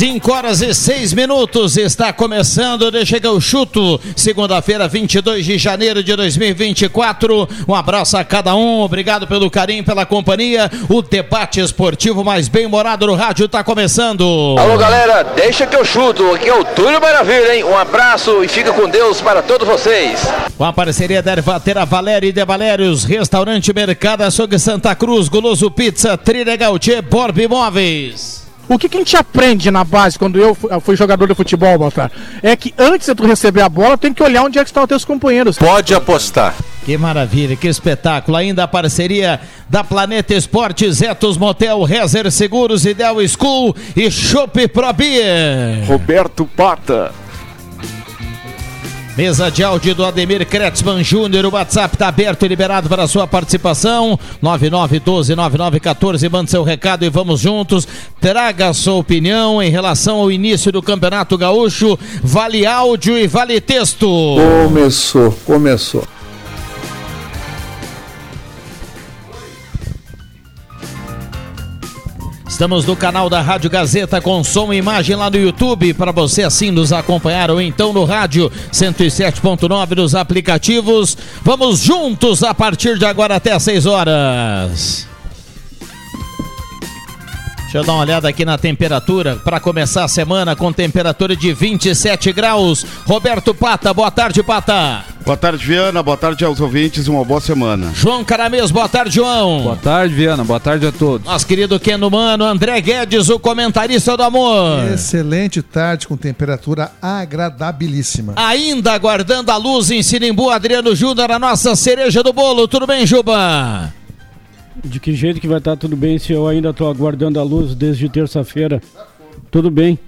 Cinco horas e seis minutos, está começando, deixa que eu chuto, segunda-feira, 22 de janeiro de 2024, um abraço a cada um, obrigado pelo carinho, pela companhia, o debate esportivo mais bem-morado no rádio está começando. Alô galera, deixa que eu chuto, aqui é o Túlio Maravilha, hein, um abraço e fica com Deus para todos vocês. Com a parceria da Ervatera Valéria e de Valérios, Restaurante Mercado Açougue Santa Cruz, Goloso Pizza, Trilegal Tchê, Borb Imóveis. O que, que, a gente aprende na base quando eu fui jogador de futebol, Baltar? É que antes de tu receber a bola, tem que olhar onde é que estão os teus companheiros. Pode apostar. Que maravilha, que espetáculo. Ainda a parceria da Planeta Esportes, Etos Motel, Rezer Seguros, Ideal School e Shop Pro Beer. Roberto Pata. Mesa de áudio do Ademir Kretzmann Júnior. O WhatsApp está aberto e liberado para a sua participação. 99129914. Mande seu recado e vamos juntos. Traga a sua opinião em relação ao início do Campeonato Gaúcho. Vale áudio e vale texto. Começou, começou. Estamos no canal da Rádio Gazeta com som e imagem lá no YouTube para você assim nos acompanhar ou então no rádio 107.9 nos aplicativos. Vamos juntos a partir de agora até às 6 horas. Deixa eu dar uma olhada aqui na temperatura para começar a semana com temperatura de 27 graus. Roberto Pata, boa tarde, Pata. Boa tarde, Viana. Boa tarde aos ouvintes. Uma boa semana. João Caramês, boa tarde, João. Boa tarde, Viana. Boa tarde a todos. Nosso querido Keno Mano, André Guedes, o comentarista do amor. Excelente tarde com temperatura agradabilíssima. Ainda aguardando a luz em Sinimbu, Adriano Júnior, a nossa cereja do bolo. Tudo bem, Juba? De que jeito que vai estar tudo bem se eu ainda estou aguardando a luz desde terça-feira? Tudo bem.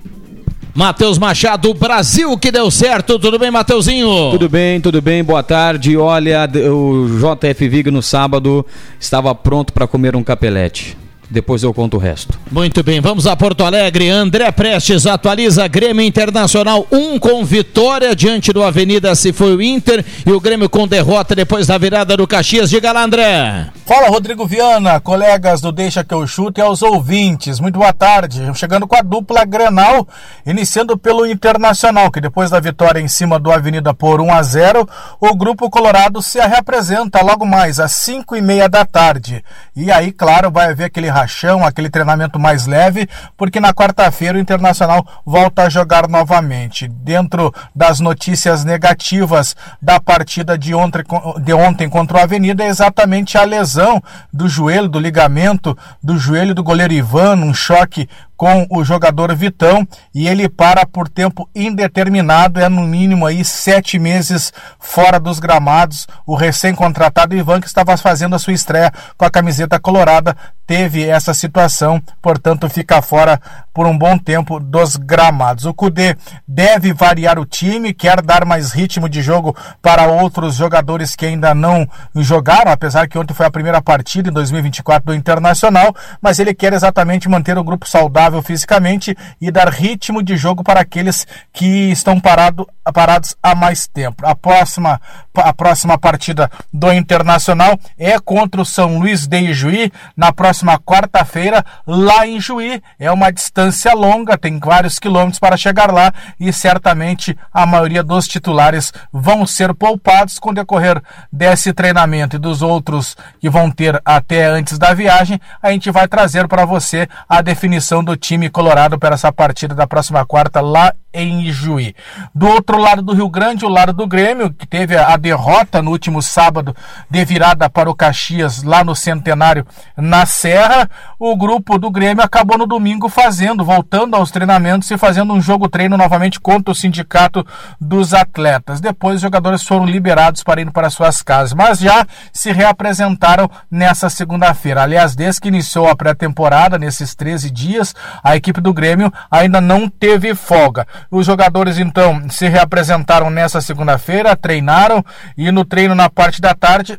Matheus Machado, Brasil que deu certo. Tudo bem, Mateuzinho? Tudo bem, tudo bem. Boa tarde. Olha, o JF Vig no sábado estava pronto para comer um capelete. Depois eu conto o resto. Muito bem, vamos a Porto Alegre. André Prestes atualiza Grêmio Internacional 1 um com vitória diante do Avenida se foi o Inter e o Grêmio com derrota depois da virada do Caxias. Diga lá, André. Fala, Rodrigo Viana, colegas do Deixa que eu chute e aos ouvintes. Muito boa tarde. Chegando com a dupla Grenal, iniciando pelo Internacional, que depois da vitória em cima do Avenida por 1 a 0, o grupo colorado se reapresenta logo mais às 5 e meia da tarde. E aí, claro, vai haver aquele rachão, aquele treinamento mais leve, porque na quarta-feira o Internacional volta a jogar novamente. Dentro das notícias negativas da partida de ontem, de ontem contra o Avenida é exatamente a lesão do joelho, do ligamento do joelho do goleiro Ivan, um choque com o jogador Vitão e ele para por tempo indeterminado, é no mínimo aí sete meses fora dos gramados. O recém-contratado Ivan, que estava fazendo a sua estreia com a camiseta colorada, teve essa situação, portanto fica fora por um bom tempo dos gramados. O Cudê deve variar o time, quer dar mais ritmo de jogo para outros jogadores que ainda não jogaram, apesar que ontem foi a primeira partida em 2024 do Internacional, mas ele quer exatamente manter o grupo saudável fisicamente e dar ritmo de jogo para aqueles que estão parado, parados há mais tempo. A próxima, a próxima partida do Internacional é contra o São Luís de Juí, na próxima quarta-feira, lá em Juí. É uma distância longa, tem vários quilômetros para chegar lá e certamente a maioria dos titulares vão ser poupados com o decorrer desse treinamento e dos outros que vão ter até antes da viagem. A gente vai trazer para você a definição do time colorado para essa partida da próxima quarta lá em Juí. Do outro lado do Rio Grande, o lado do Grêmio, que teve a derrota no último sábado de virada para o Caxias lá no Centenário na Serra, o grupo do Grêmio acabou no domingo fazendo, voltando aos treinamentos e fazendo um jogo treino novamente contra o sindicato dos atletas. Depois os jogadores foram liberados para ir para suas casas, mas já se reapresentaram nessa segunda-feira. Aliás, desde que iniciou a pré-temporada, nesses 13 dias, a equipe do Grêmio ainda não teve folga. Os jogadores então se reapresentaram nessa segunda-feira, treinaram e no treino na parte da tarde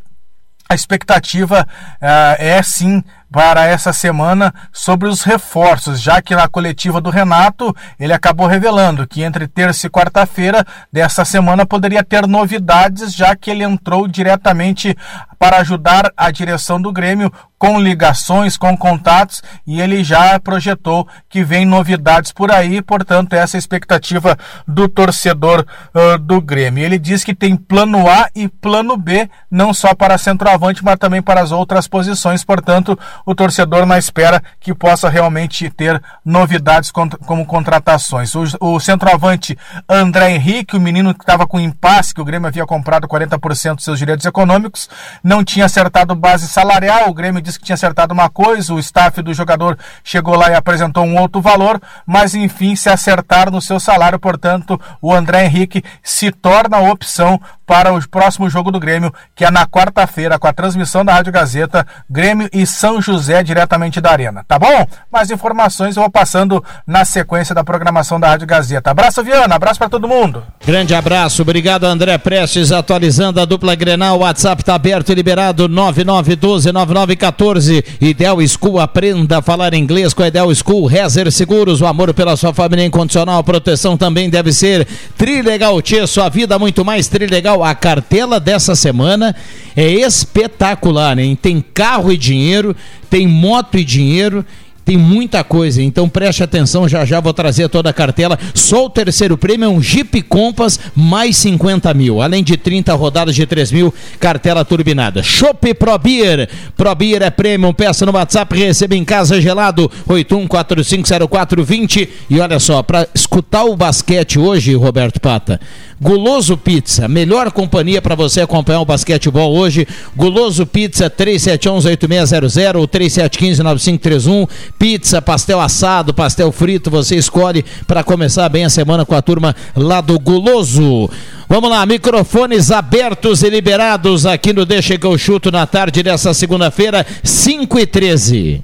a expectativa uh, é sim para essa semana sobre os reforços, já que na coletiva do Renato ele acabou revelando que entre terça e quarta-feira dessa semana poderia ter novidades, já que ele entrou diretamente para ajudar a direção do Grêmio com ligações, com contatos e ele já projetou que vem novidades por aí, portanto, essa é a expectativa do torcedor uh, do Grêmio. Ele diz que tem plano A e plano B, não só para centroavante, mas também para as outras posições, portanto, o torcedor na espera que possa realmente ter novidades como contratações. O, o centroavante André Henrique, o menino que estava com impasse, que o Grêmio havia comprado 40% dos seus direitos econômicos, não tinha acertado base salarial, o Grêmio disse que tinha acertado uma coisa, o staff do jogador chegou lá e apresentou um outro valor, mas enfim se acertaram no seu salário, portanto, o André Henrique se torna a opção para o próximo jogo do Grêmio, que é na quarta-feira, com a transmissão da Rádio Gazeta, Grêmio e São José, diretamente da Arena. Tá bom? Mais informações eu vou passando na sequência da programação da Rádio Gazeta. Abraço, Viana, abraço para todo mundo. Grande abraço, obrigado, André Prestes, atualizando a dupla Grenal, o WhatsApp está aberto e liberado, 9912-9914, Ideal School, aprenda a falar inglês com a Ideal School, Rezer Seguros, o amor pela sua família incondicional, proteção também deve ser Trilegal Tchê, sua vida muito mais Trilegal legal, a cartela dessa semana é espetacular, hein? Tem carro e dinheiro, tem moto e dinheiro tem muita coisa, então preste atenção, já já vou trazer toda a cartela. Só o terceiro prêmio é um Jeep Compass mais 50 mil, além de 30 rodadas de 3 mil, cartela turbinada. Chopp Pro Beer, Pro Beer é prêmio, peça no WhatsApp, receba em casa gelado 81450420 e olha só, para escutar o basquete hoje, Roberto Pata, Guloso Pizza, melhor companhia para você acompanhar o basquetebol hoje. Guloso Pizza 3711-8600 ou 3715-9531. Pizza, pastel assado, pastel frito, você escolhe para começar bem a semana com a turma lá do Guloso. Vamos lá, microfones abertos e liberados aqui no Deixa que eu chuto na tarde dessa segunda-feira, 5 e 13.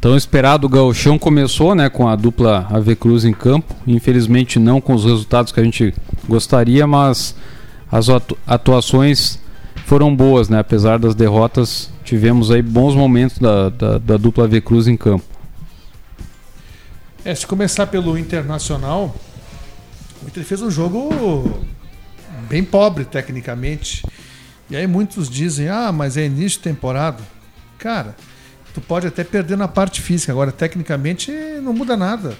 Tão esperado o Gauchão começou, né, com a dupla AV Cruz em campo. Infelizmente não com os resultados que a gente gostaria, mas as atuações foram boas, né? Apesar das derrotas, tivemos aí bons momentos da, da, da dupla AV Cruz em campo. É, se começar pelo Internacional, o Inter fez um jogo bem pobre tecnicamente. E aí muitos dizem, ah, mas é início de temporada. Cara, tu pode até perder na parte física, agora tecnicamente não muda nada.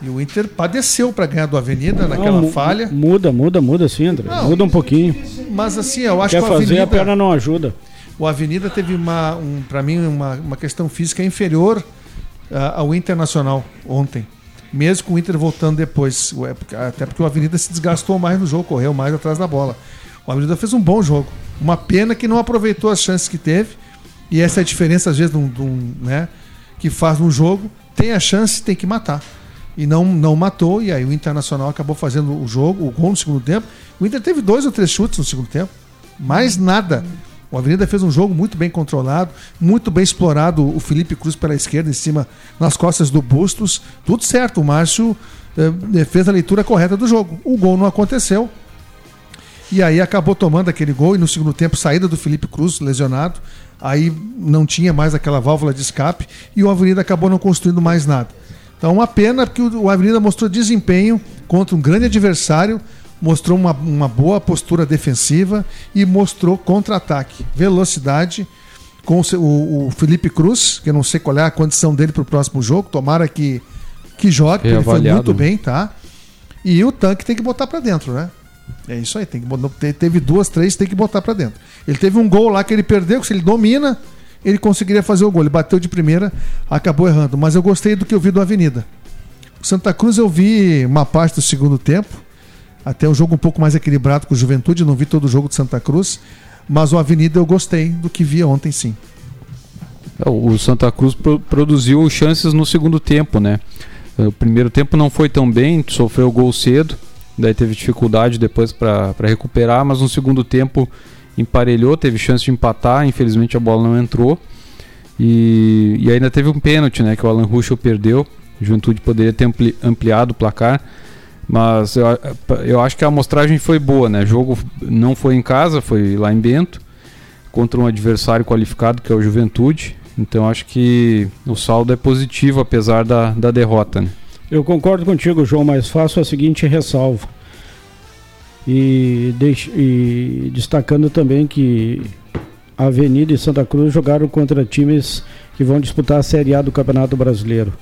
E o Inter padeceu para ganhar do Avenida não, naquela falha. Muda, muda, muda sim, André. Não, muda um pouquinho. Mas assim, eu acho Quer que o Avenida. fazer, a perna não ajuda. O Avenida teve uma, um, para mim, uma, uma questão física inferior uh, ao Internacional ontem. Mesmo com o Inter voltando depois. Até porque o Avenida se desgastou mais no jogo, correu mais atrás da bola. O Avenida fez um bom jogo. Uma pena que não aproveitou as chances que teve e essa é a diferença, às vezes, de um, de um, né? que faz um jogo, tem a chance, tem que matar. E não, não matou, e aí o Internacional acabou fazendo o jogo, o gol no segundo tempo. O Inter teve dois ou três chutes no segundo tempo. Mais nada. O Avenida fez um jogo muito bem controlado, muito bem explorado o Felipe Cruz pela esquerda, em cima, nas costas do Bustos. Tudo certo, o Márcio eh, fez a leitura correta do jogo. O gol não aconteceu. E aí acabou tomando aquele gol e no segundo tempo saída do Felipe Cruz lesionado. Aí não tinha mais aquela válvula de escape e o Avenida acabou não construindo mais nada. Então uma pena porque o Avenida mostrou desempenho contra um grande adversário, mostrou uma, uma boa postura defensiva e mostrou contra-ataque, velocidade com o, o, Felipe Cruz, que eu não sei qual é a condição dele para o próximo jogo, tomara que, que jogue, porque ele foi muito bem, tá? E o tanque tem que botar para dentro, né? É isso aí, tem que, teve duas, três, tem que botar para dentro. Ele teve um gol lá que ele perdeu, que se ele domina, ele conseguiria fazer o gol. Ele bateu de primeira, acabou errando. Mas eu gostei do que eu vi do Avenida. O Santa Cruz eu vi uma parte do segundo tempo, até um jogo um pouco mais equilibrado com o Juventude, não vi todo o jogo de Santa Cruz, mas o Avenida eu gostei do que vi ontem sim. É, o Santa Cruz pro produziu chances no segundo tempo, né? O primeiro tempo não foi tão bem, sofreu gol cedo, daí teve dificuldade depois para recuperar, mas no segundo tempo emparelhou, teve chance de empatar, infelizmente a bola não entrou. E, e ainda teve um pênalti, né, que o Alan Ruschel perdeu. A Juventude poderia ter ampli, ampliado o placar, mas eu, eu acho que a amostragem foi boa, né? O jogo não foi em casa, foi lá em Bento, contra um adversário qualificado que é o Juventude. Então acho que o saldo é positivo apesar da, da derrota. Né? Eu concordo contigo, João, mas faço a seguinte ressalva. E, deix... e destacando também que Avenida e Santa Cruz jogaram contra times que vão disputar a Série A do Campeonato Brasileiro.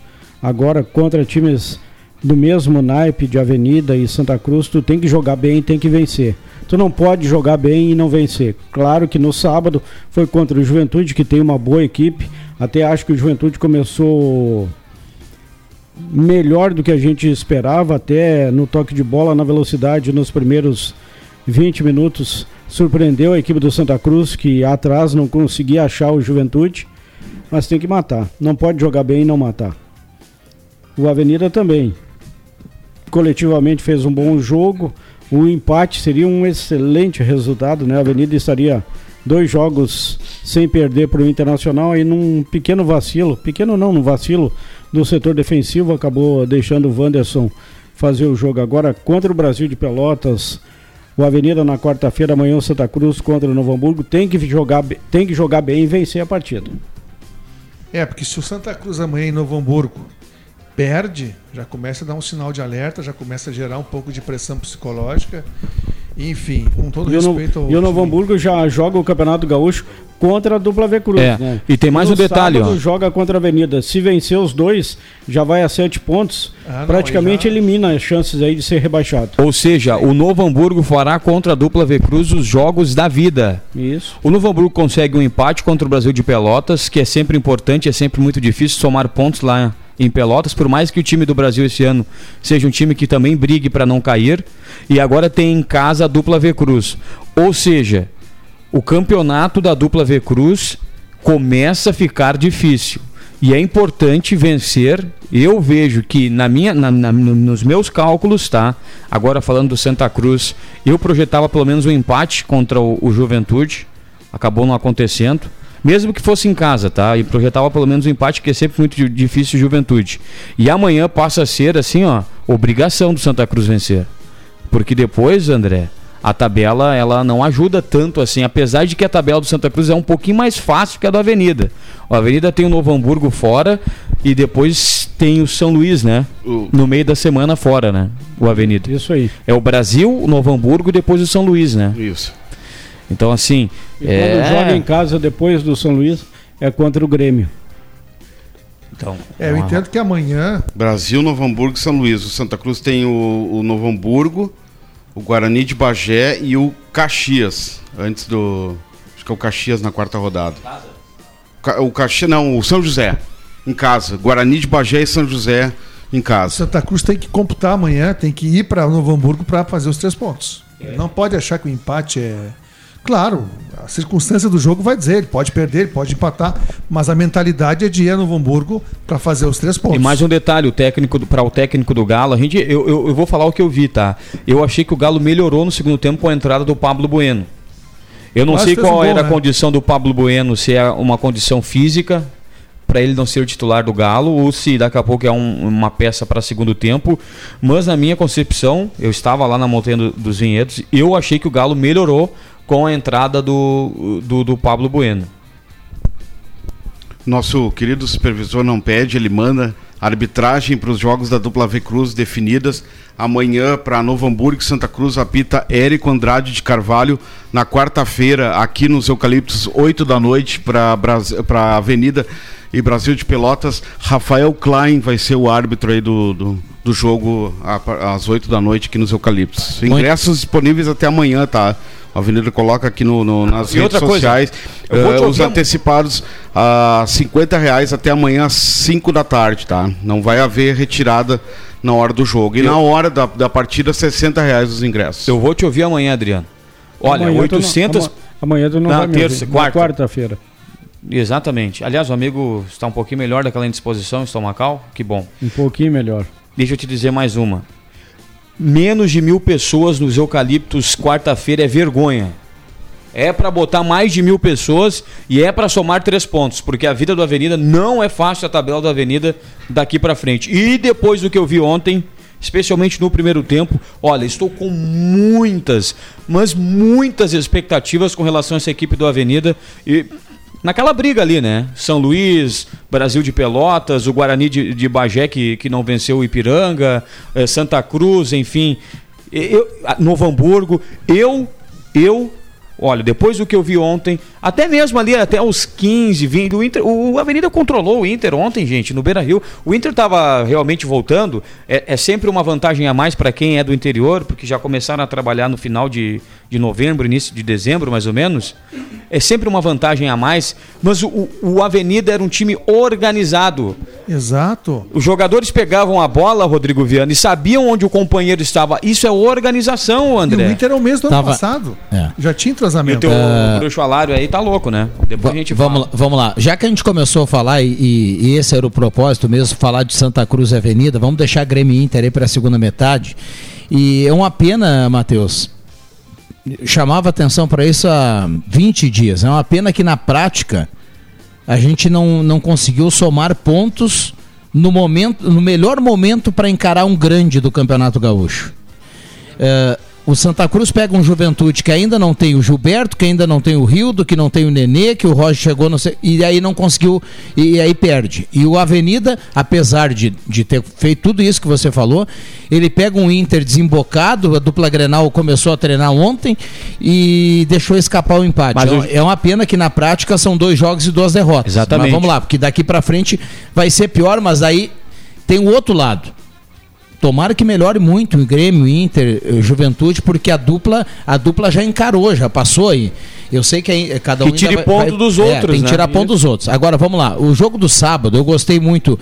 Agora, contra times do mesmo naipe de Avenida e Santa Cruz, tu tem que jogar bem e tem que vencer. Tu não pode jogar bem e não vencer. Claro que no sábado foi contra o Juventude, que tem uma boa equipe. Até acho que o Juventude começou melhor do que a gente esperava, até no toque de bola, na velocidade, nos primeiros 20 minutos. Surpreendeu a equipe do Santa Cruz, que atrás não conseguia achar o Juventude, mas tem que matar. Não pode jogar bem e não matar. O Avenida também. Coletivamente fez um bom jogo. O empate seria um excelente resultado, né? A Avenida estaria dois jogos sem perder para o Internacional aí num pequeno vacilo, pequeno não, num vacilo do setor defensivo, acabou deixando o Wanderson fazer o jogo agora contra o Brasil de Pelotas. O Avenida na quarta-feira, amanhã o Santa Cruz contra o Novo Hamburgo. Tem que jogar, tem que jogar bem e vencer a partida. É, porque se o Santa Cruz amanhã em Novo Hamburgo perde, já começa a dar um sinal de alerta, já começa a gerar um pouco de pressão psicológica. Enfim, com todo e respeito ao. E o Novo Hamburgo já joga o Campeonato Gaúcho contra a dupla V Cruz. É. Né? E tem mais no um detalhe, sábado, ó. joga contra a Avenida. Se vencer os dois, já vai a sete pontos. Ah, não, praticamente já... elimina as chances aí de ser rebaixado. Ou seja, o Novo Hamburgo fará contra a dupla V Cruz os jogos da vida. Isso. O Novo Hamburgo consegue um empate contra o Brasil de Pelotas, que é sempre importante, é sempre muito difícil somar pontos lá em Pelotas, por mais que o time do Brasil esse ano seja um time que também brigue para não cair, e agora tem em casa a dupla V Cruz. Ou seja, o campeonato da dupla V Cruz começa a ficar difícil. E é importante vencer. Eu vejo que na minha, na, na, nos meus cálculos, tá? Agora falando do Santa Cruz, eu projetava pelo menos um empate contra o, o Juventude. Acabou não acontecendo. Mesmo que fosse em casa, tá? E projetava pelo menos um empate, que é sempre muito difícil Juventude. E amanhã passa a ser, assim, ó, obrigação do Santa Cruz vencer. Porque depois, André, a tabela ela não ajuda tanto assim, apesar de que a tabela do Santa Cruz é um pouquinho mais fácil que a da Avenida. A Avenida tem o Novo Hamburgo fora e depois tem o São Luís, né? No meio da semana fora, né? O Avenida. Isso aí. É o Brasil, o Novo Hamburgo e depois o São Luís, né? Isso. Então, assim. E é... quando joga em casa depois do São Luís, é contra o Grêmio. Então, É, eu entendo que amanhã. Brasil, Novo Hamburgo e São Luís. O Santa Cruz tem o, o Novo Hamburgo, o Guarani de Bagé e o Caxias. Antes do. Acho que é o Caxias na quarta rodada. O Caxias, não, o São José. Em casa. Guarani de Bagé e São José em casa. Santa Cruz tem que computar amanhã, tem que ir para Novo Hamburgo para fazer os três pontos. Não pode achar que o empate é. Claro, a circunstância do jogo vai dizer, ele pode perder, ele pode empatar, mas a mentalidade é de ir a Novo Hamburgo para fazer os três pontos. E mais um detalhe, o técnico para o técnico do Galo, a gente, eu, eu, eu, vou falar o que eu vi, tá? Eu achei que o Galo melhorou no segundo tempo com a entrada do Pablo Bueno. Eu não sei qual um era a condição do Pablo Bueno, se é uma condição física para ele não ser o titular do Galo ou se daqui a pouco é um, uma peça para segundo tempo. Mas na minha concepção, eu estava lá na Montanha do, dos Vinhedos, eu achei que o Galo melhorou com a entrada do, do, do Pablo Bueno. Nosso querido supervisor não pede, ele manda arbitragem para os jogos da dupla V Cruz definidas. Amanhã, para Novo Hamburgo e Santa Cruz, apita Érico Andrade de Carvalho. Na quarta-feira, aqui nos Eucaliptos, 8 da noite, para a Avenida e Brasil de Pelotas. Rafael Klein vai ser o árbitro aí do, do, do jogo às 8 da noite aqui nos Eucaliptos. Ingressos disponíveis até amanhã, tá? A Avenida coloca aqui no, no nas e redes sociais uh, os antecipados a uh, 50 reais até amanhã às 5 da tarde, tá? Não vai haver retirada na hora do jogo. E eu... na hora da, da partida, 60 reais os ingressos. Eu vou te ouvir amanhã, Adriano. Olha, amanhã 800... Tu não, amanhã tu não, não vai terça, me quarta. quarta-feira. Exatamente. Aliás, o amigo está um pouquinho melhor daquela indisposição estomacal. Que bom. Um pouquinho melhor. Deixa eu te dizer mais uma. Menos de mil pessoas nos eucaliptos quarta-feira é vergonha. É para botar mais de mil pessoas e é para somar três pontos, porque a vida do Avenida não é fácil a tabela do Avenida daqui para frente. E depois do que eu vi ontem, especialmente no primeiro tempo, olha, estou com muitas, mas muitas expectativas com relação a essa equipe do Avenida e naquela briga ali, né? São Luís, Brasil de Pelotas, o Guarani de, de Bagé que, que não venceu o Ipiranga, eh, Santa Cruz, enfim, eu, Novo Hamburgo. Eu, eu Olha, depois do que eu vi ontem, até mesmo ali, até os 15, 20, o Inter, o Avenida controlou o Inter ontem, gente, no Beira Rio. O Inter estava realmente voltando. É, é, sempre uma vantagem a mais para quem é do interior, porque já começaram a trabalhar no final de, de novembro, início de dezembro, mais ou menos. É sempre uma vantagem a mais. Mas o, o Avenida era um time organizado. Exato. Os jogadores pegavam a bola, Rodrigo Viana, e sabiam onde o companheiro estava. Isso é organização, André. E o Inter é o mesmo do Tava... ano passado. É. Já tinha entrosamento. E o teu uh... bruxo alário aí tá louco, né? Depois a gente vamos lá, vamos lá. Já que a gente começou a falar, e, e, esse era o propósito mesmo, falar de Santa Cruz e Avenida, vamos deixar a Grêmio Inter aí para a segunda metade. E é uma pena, Matheus. Chamava atenção para isso há 20 dias. É uma pena que na prática a gente não, não conseguiu somar pontos no momento no melhor momento para encarar um grande do Campeonato Gaúcho. É, o Santa Cruz pega um Juventude que ainda não tem o Gilberto, que ainda não tem o Rildo, que não tem o Nenê, que o Roger chegou no, e aí não conseguiu, e, aí perde. E o Avenida, apesar de, de ter feito tudo isso que você falou, ele pega um Inter desembocado, a dupla Grenal começou a treinar ontem e deixou escapar o empate. É, é uma pena que na prática são dois jogos e duas derrotas. Exatamente. Mas vamos lá, porque daqui para frente vai ser pior, mas aí tem o outro lado Tomara que melhore muito o Grêmio, Inter, eh, Juventude, porque a dupla, a dupla já encarou, já passou aí. Eu sei que cada um que tire ponto vai, dos outros, é, tem que tirar né? ponto dos outros. Agora vamos lá, o jogo do sábado, eu gostei muito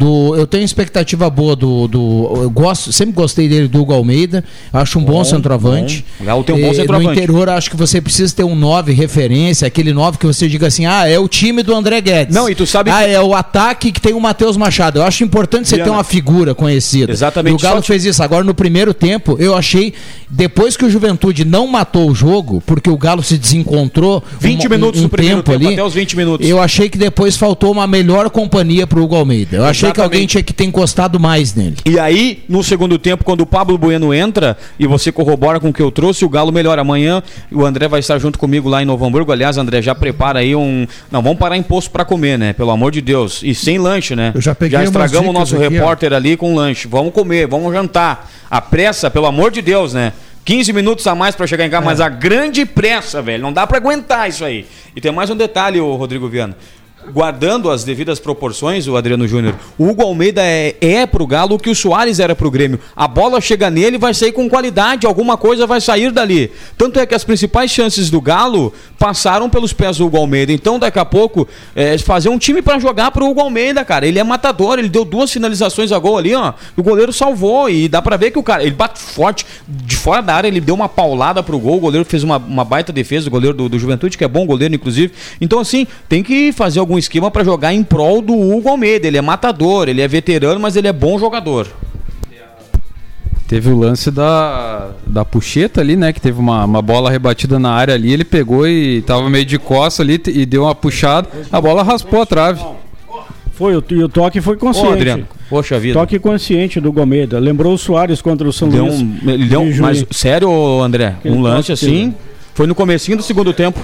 do, eu tenho expectativa boa do, do eu gosto, sempre gostei dele do Hugo Almeida, acho um bom, bom centroavante. Bom. Galo tem um bom centroavante. No interior acho que você precisa ter um 9 referência, aquele 9 que você diga assim: "Ah, é o time do André Guedes". Não, e tu sabe Ah, que... é o ataque que tem o Matheus Machado. Eu acho importante você ter uma figura conhecida. Exatamente. E o Galo fez isso agora no primeiro tempo. Eu achei depois que o Juventude não matou o jogo, porque o Galo se desencontrou 20 um, minutos um, um no primeiro tempo, tempo ali, até os 20 minutos. Eu achei que depois faltou uma melhor companhia pro Hugo Almeida. Eu achei que alguém tinha que ter encostado mais nele. E aí, no segundo tempo, quando o Pablo Bueno entra e você corrobora com o que eu trouxe, o Galo melhora. Amanhã o André vai estar junto comigo lá em Novo Hamburgo. Aliás, André, já prepara aí um. Não, vamos parar imposto para comer, né? Pelo amor de Deus. E sem lanche, né? Eu já peguei Já estragamos o nosso aqui, repórter ó. ali com lanche. Vamos comer, vamos jantar. A pressa, pelo amor de Deus, né? 15 minutos a mais para chegar em casa, é. mas a grande pressa, velho. Não dá para aguentar isso aí. E tem mais um detalhe, o Rodrigo Viana. Guardando as devidas proporções, o Adriano Júnior, o Hugo Almeida é, é pro Galo o que o Soares era pro Grêmio. A bola chega nele vai sair com qualidade, alguma coisa vai sair dali. Tanto é que as principais chances do Galo passaram pelos pés do Hugo Almeida. Então, daqui a pouco, é, fazer um time para jogar pro Hugo Almeida, cara. Ele é matador, ele deu duas finalizações a gol ali, ó. O goleiro salvou e dá pra ver que o cara, ele bate forte, de fora da área, ele deu uma paulada pro gol. O goleiro fez uma, uma baita defesa, o goleiro do, do Juventude, que é bom goleiro, inclusive. Então, assim, tem que fazer algum esquema para jogar em prol do Hugo Almeida. Ele é matador, ele é veterano, mas ele é bom jogador. Teve o lance da, da puxeta ali, né? Que teve uma, uma bola rebatida na área ali. Ele pegou e tava meio de costa ali e deu uma puxada. A bola raspou a trave. Foi, o, e o toque foi consciente. Ô, Adriano, poxa vida. Toque consciente do Gomeda. Lembrou o Soares contra o São Deu Luís. um, ele deu, de mas sério, André, Aquele um lance assim, foi no comecinho do segundo tempo.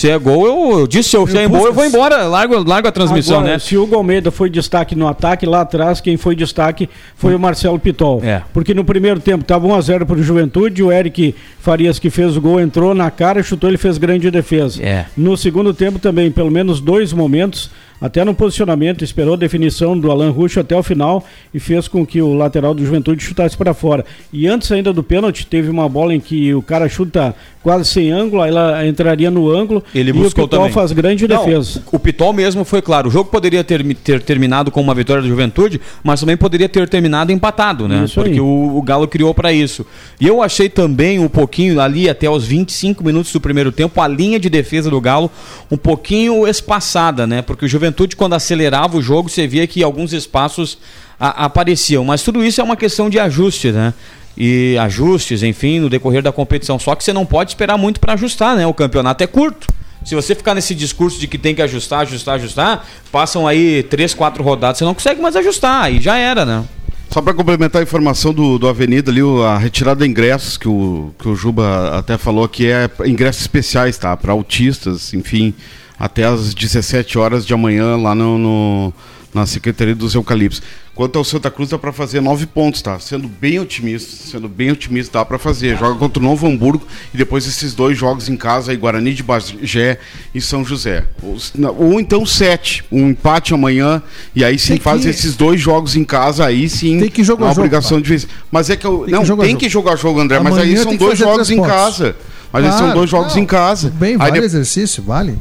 Se é gol, eu, eu disse, se eu, se é gol, eu vou embora, largo, largo a transmissão, Agora, né? Se o Almeida foi destaque no ataque, lá atrás, quem foi destaque foi o Marcelo Pitol. É. Porque no primeiro tempo estava 1x0 para o Juventude, o Eric Farias, que fez o gol, entrou na cara, chutou, ele fez grande defesa. É. No segundo tempo também, pelo menos dois momentos, até no posicionamento, esperou a definição do Alan Ruxo até o final e fez com que o lateral do Juventude chutasse para fora. E antes ainda do pênalti, teve uma bola em que o cara chuta quase sem ângulo, aí ela entraria no ângulo Ele e o Pitol também. faz grande Não, defesa. O Pitol mesmo foi claro. O jogo poderia ter, ter terminado com uma vitória do Juventude, mas também poderia ter terminado empatado, né? Isso. Porque o, o Galo criou para isso. E eu achei também um pouquinho ali até os 25 minutos do primeiro tempo a linha de defesa do Galo um pouquinho espaçada, né? Porque o Juventude quando acelerava o jogo, você via que alguns espaços a- apareciam, mas tudo isso é uma questão de ajuste, né? E ajustes, enfim, no decorrer da competição. Só que você não pode esperar muito para ajustar, né? O campeonato é curto. Se você ficar nesse discurso de que tem que ajustar, ajustar, ajustar, passam aí três, quatro rodadas, você não consegue mais ajustar, aí já era, né? Só para complementar a informação do, do Avenida ali, a retirada de ingressos que o, que o Juba até falou que é ingressos especiais, tá? Para autistas, enfim, até às 17 horas de amanhã lá no, no- na Secretaria dos Eucaliptos. Quanto ao Santa Cruz, dá para fazer nove pontos, tá? Sendo bem otimista, sendo bem otimista, dá para fazer. Joga contra o Novo Hamburgo e depois esses dois jogos em casa, aí Guarani de Bagé e São José. Ou, ou então sete, um empate amanhã e aí sim Tem que- faz esses dois jogos em casa, aí sim Tem que jogar uma jogo, obrigação de vez. Mas é que eu, Tem não que jogar tem jogo. que jogar jogo, André, mas aí Amanhã são que dois jogos em pontos. casa. Mas aí são Claro, dois jogos não, em casa. Bem, Aí vale de- exercício, vale.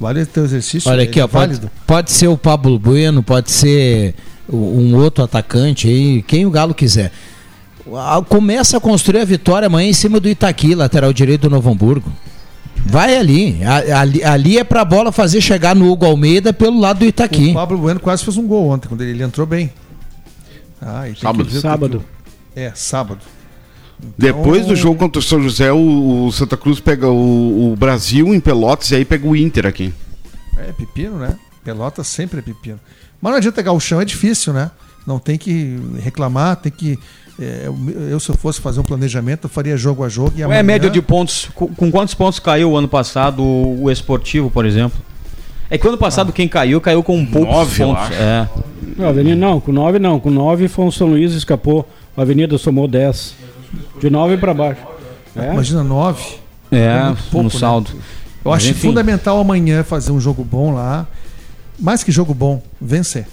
Vale teu exercício. Olha ele aqui, é ó, pode, válido. pode ser o Pablo Bueno, pode ser o- um outro atacante aí, quem o Galo quiser. Começa a construir a vitória amanhã em cima do Itaqui, lateral direito do Novo Hamburgo. Vai ali. A- Ali, ali é pra bola fazer chegar no Hugo Almeida pelo lado do Itaqui. O Pablo Bueno quase fez um gol ontem, quando ele, ele entrou bem. Ah, e Sábado. o que Sábado. que- É, sábado. Depois Então- do jogo contra o São José, o, o Santa Cruz pega o, o Brasil em Pelotas e aí pega o Inter aqui. É pepino, né? Pelota sempre é pepino. Mas não adianta chão, é difícil, né? Não tem que reclamar, tem que. é, eu, se eu fosse fazer um planejamento, eu faria jogo a jogo. E Qual é amanhã, a média de pontos? Com, com quantos pontos caiu o ano passado o, o esportivo, por exemplo? É que o ano passado quem caiu, caiu com poucos Nove, eu pontos. É. Não, Avenida não, com 9 não. Com 9 foi o São Luís escapou. A Avenida somou 10. De 9 para baixo. É? Imagina nove. É, muito pouco, no né? saldo. Eu Mas, acho enfim. fundamental amanhã fazer um jogo bom lá. Mais que jogo bom, vencer.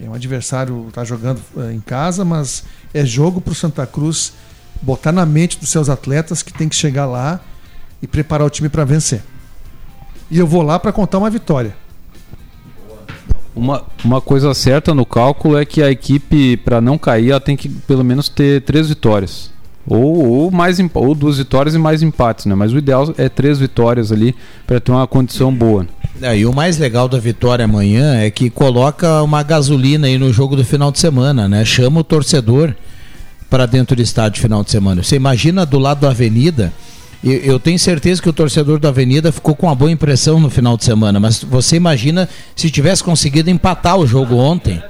É um adversário tá jogando eh, em casa, mas é jogo para o Santa Cruz botar na mente dos seus atletas que tem que chegar lá e preparar o time para vencer. E eu vou lá para contar uma vitória. Uma, uma coisa certa no cálculo é que a equipe, para não cair, ela tem que pelo menos ter três vitórias. Ou, ou, mais, ou duas vitórias e mais empates, né? Mas o ideal é três vitórias ali para ter uma condição boa. É, e o mais legal da vitória amanhã é que coloca uma gasolina aí no jogo do final de semana, né? Chama o torcedor para dentro do estádio final de semana. Você imagina do lado da avenida, eu, eu tenho certeza que o torcedor da avenida ficou com uma boa impressão no final de semana, mas você imagina se tivesse conseguido empatar o jogo ontem.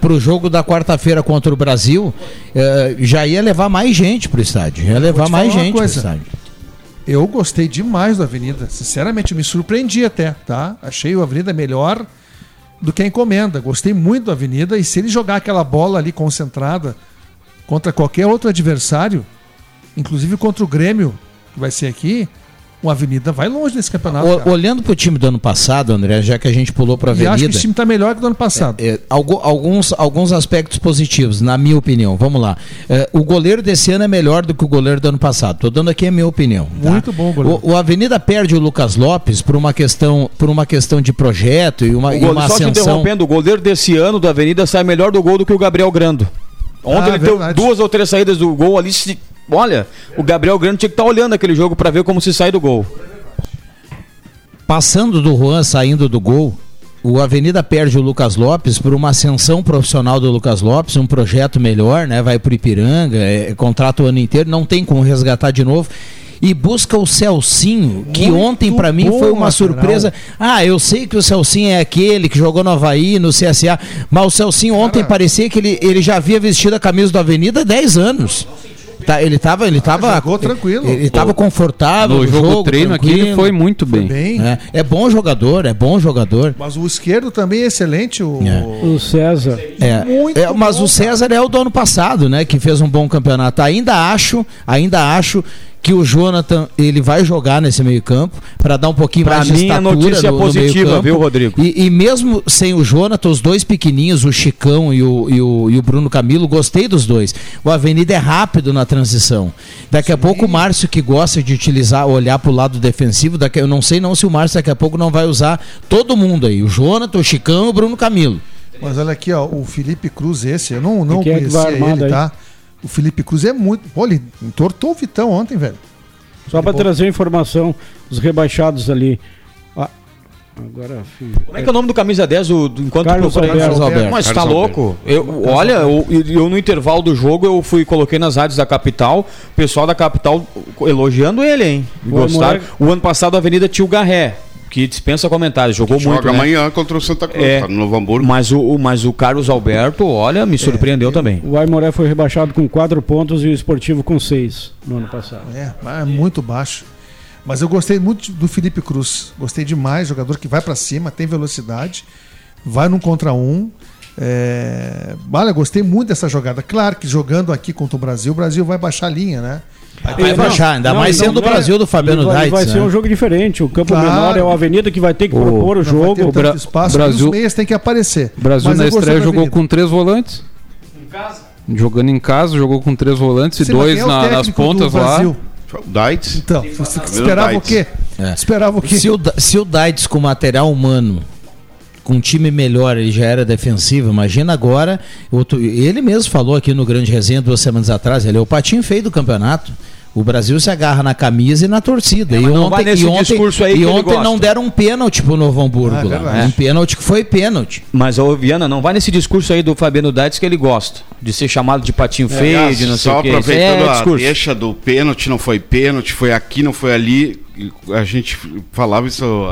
Para o jogo da quarta-feira contra o Brasil, eh, já ia levar mais gente para o estádio. Ia levar mais gente para o estádio. Eu gostei demais do Avenida. Sinceramente, me surpreendi até, tá? Achei o Avenida melhor do que a encomenda. Gostei muito do Avenida. E se ele jogar aquela bola ali concentrada contra qualquer outro adversário, inclusive contra o Grêmio, que vai ser aqui, o Avenida vai longe nesse campeonato. O, olhando para o time do ano passado, André, já que a gente pulou para a E Avenida. acho que esse time está melhor que do ano passado. É, algu- alguns, alguns aspectos positivos, na minha opinião. Vamos lá. É, o goleiro desse ano é melhor do que o goleiro do ano passado. Estou dando aqui a minha opinião. tá? Muito bom o goleiro. O, o Avenida perde o Lucas Lopes por uma questão, por uma questão de projeto e uma, O e goleiro, uma só te ascensão. interrompendo, o goleiro desse ano da Avenida sai melhor do gol do que o Gabriel Grando. Ontem Ah, ele verdade. deu duas ou três saídas do gol ali. Se, olha, o Gabriel Grando tinha que estar olhando aquele jogo para ver como se sai do gol. Passando do Juan, saindo do gol, o Avenida perde o Lucas Lopes por uma ascensão profissional do Lucas Lopes, um projeto melhor, né? Vai pro Ipiranga, é, contrata o ano inteiro, não tem como resgatar de novo. E busca o Celcinho, que Muito ontem pra mim foi uma lateral. surpresa. Ah, eu sei que o Celcinho é aquele que jogou no Havaí, no CSA, mas o Celcinho ontem parecia que ele, ele já havia vestido a camisa do Avenida há 10 anos. Tá, ele tava, ele tava, Ah, jogou tranquilo. Ele tava confortável No jogo, jogo, treino aqui ele foi muito bem. Bem. É, é bom jogador, é bom jogador. Mas o esquerdo também é excelente. O... O César. É, Muito é, mas bom, o César é o do ano passado, né? Que fez um bom campeonato. Ainda acho, ainda acho que o Jonathan ele vai jogar nesse meio campo para dar um pouquinho Pra mais de mim, a estatura notícia no, no positiva, meio-campo. viu, Rodrigo? E, e mesmo sem o Jonathan, os dois pequenininhos, o Chicão e o, e o, e o Bruno Camilo, gostei dos dois. O Avenida é rápido na transição. Daqui a pouco o Márcio que gosta de utilizar, olhar para o lado defensivo, daqui, eu não sei não se o Márcio daqui a pouco não vai usar todo mundo aí, o Jonathan, o Chicão e o Bruno Camilo. Mas olha aqui, ó, o Felipe Cruz, esse, eu não, não é conhecia armado ele, aí? tá? O Felipe Cruz é muito. Pô, ele entortou o Vitão ontem, velho. Só para trazer informação, os rebaixados ali. Ah, agora, filho. Como é que é o nome do camisa 10 do, do- enquanto Carlos procura- Alberto. Carlos Alberto. Mas tá louco? Eu, olha, eu, eu no intervalo do jogo eu fui coloquei nas rádios da capital, o pessoal da capital elogiando ele, hein? Gostaram. O ano passado a Avenida tinha o Garré, que dispensa comentários, jogou muito, Joga né? amanhã contra o Santa Cruz, É. tá no Novo Hamburgo. Mas o, o- mas o Carlos Alberto, olha, me surpreendeu também. O Aimoré foi rebaixado com 4 pontos e o Esportivo com 6 no ano passado. É, é muito baixo. Mas eu gostei muito do Felipe Cruz. Gostei demais, jogador que vai pra cima, tem velocidade, vai num contra um. É... Olha, gostei muito dessa jogada. Claro que jogando aqui contra o Brasil, o Brasil vai baixar a linha, né? Vai baixar, ainda Não, mais não, sendo o é- Brasil do Fabiano vai, Daitz. vai ser né? um jogo diferente. O campo Claro. menor é o Avenida que vai ter que O- propor o vai jogo. ter tanto Bra- espaço, Brasil- os meias têm que aparecer. O Brasil Mas na estreia jogou com três volantes. Jogando em casa, jogou com três volantes e Sim, dois é o na- nas pontas lá. Brasil? O Dites. Então, você esperava o quê? É. Esperava o quê? Se o, se o Daitz com material humano, com um time melhor, ele já era defensivo, imagina agora. outro- ele mesmo falou aqui no Grande Resenha duas semanas atrás, ele é o patinho feio do campeonato. O Brasil se agarra na camisa e na torcida. É, e ontem, e ontem, e ontem não deram um pênalti pro Novo Hamburgo Ah, é lá. Um pênalti que foi pênalti. Mas, ô Viana, não vai nesse discurso aí do Fabiano Daitz que ele gosta. De ser chamado de patinho feio, Aliás, de não sei só o que. Isso aproveitando é a discurso. deixa do pênalti, não foi pênalti, foi aqui, não foi ali. A gente falava isso